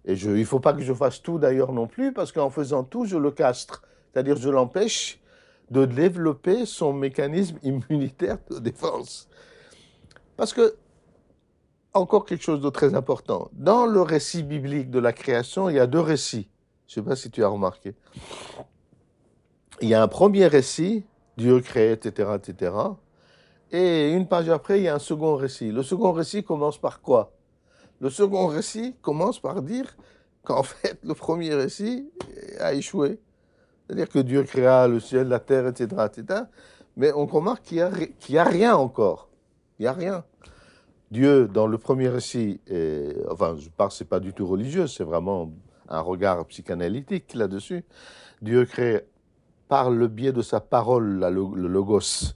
Et il ne faut pas que je fasse tout d'ailleurs non plus, parce qu'en faisant tout, je le castre. C'est-à-dire je l'empêche de développer son mécanisme immunitaire de défense. Parce que, encore quelque chose de très important, dans le récit biblique de la création, il y a deux récits. Je ne sais pas si tu as remarqué. Il y a un premier récit, Dieu crée, etc., etc. Et une page après, il y a un second récit. Le second récit commence par quoi? Le second récit commence par dire qu'en fait, le premier récit a échoué. C'est-à-dire que Dieu créa le ciel, la terre, etc., etc. Mais on remarque qu'il n'y a, rien encore. Il n'y a rien. Dieu, dans le premier récit, enfin, je parle, c'est pas du tout religieux, c'est vraiment un regard psychanalytique là-dessus. Dieu crée par le biais de sa parole, le logos,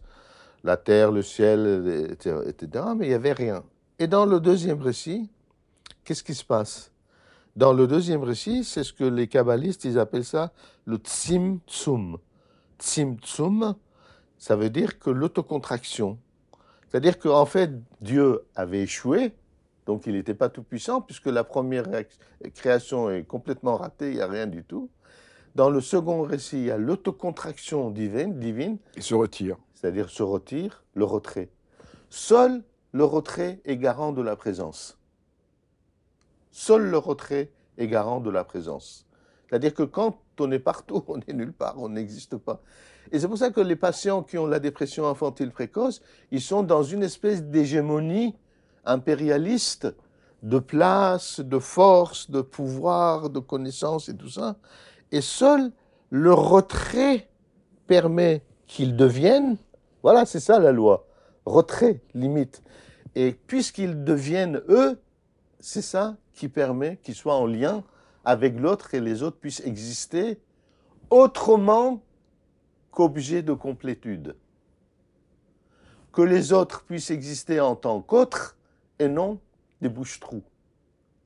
la terre, le ciel, etc., etc., mais il n'y avait rien. Et dans le deuxième récit, qu'est-ce qui se passe? Dans le deuxième récit, c'est ce que les kabbalistes, ils appellent ça le tzimtzum. Tzimtzum, ça veut dire que l'autocontraction. C'est-à-dire qu'en fait, Dieu avait échoué, donc il n'était pas tout-puissant, puisque la première création est complètement ratée, il n'y a rien du tout. Dans le second récit, il y a l'autocontraction divine, divine Il se retire. c'est-à-dire se retire, le retrait. Seul le retrait est garant de la présence. Seul le retrait est garant de la présence. C'est-à-dire que quand on est partout, on est nulle part, on n'existe pas. Et c'est pour ça que les patients qui ont la dépression infantile précoce, ils sont dans une espèce d'hégémonie impérialiste de place, de force, de pouvoir, de connaissance et tout ça. Et seul le retrait permet qu'ils deviennent, voilà, c'est ça la loi, retrait, limite. Et puisqu'ils deviennent eux, c'est ça qui permet qu'ils soient en lien avec l'autre et les autres puissent exister autrement qu'objet de complétude. Que les autres puissent exister en tant qu'autres et non des bouches-trous,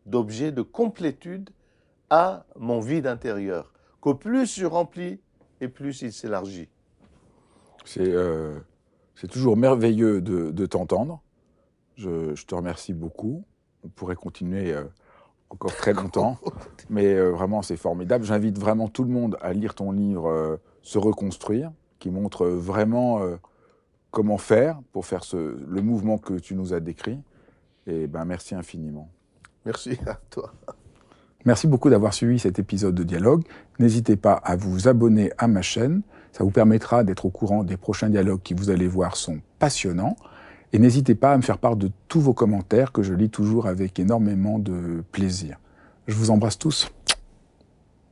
d'objets de complétude à mon vide intérieur. Qu'au plus je remplis et plus il s'élargit. C'est euh, toujours merveilleux de, de t'entendre. Je, je te remercie beaucoup. On pourrait continuer euh, encore très longtemps, mais euh, vraiment c'est formidable. J'invite vraiment tout le monde à lire ton livre euh, Se reconstruire, qui montre vraiment comment faire pour faire ce, le mouvement que tu nous as décrit. Et ben merci infiniment. Merci à toi. Merci beaucoup d'avoir suivi cet épisode de Dialogue. N'hésitez pas à vous abonner à ma chaîne. Ça vous permettra d'être au courant des prochains dialogues qui, vous allez voir, sont passionnants. Et n'hésitez pas à me faire part de tous vos commentaires que je lis toujours avec énormément de plaisir. Je vous embrasse tous.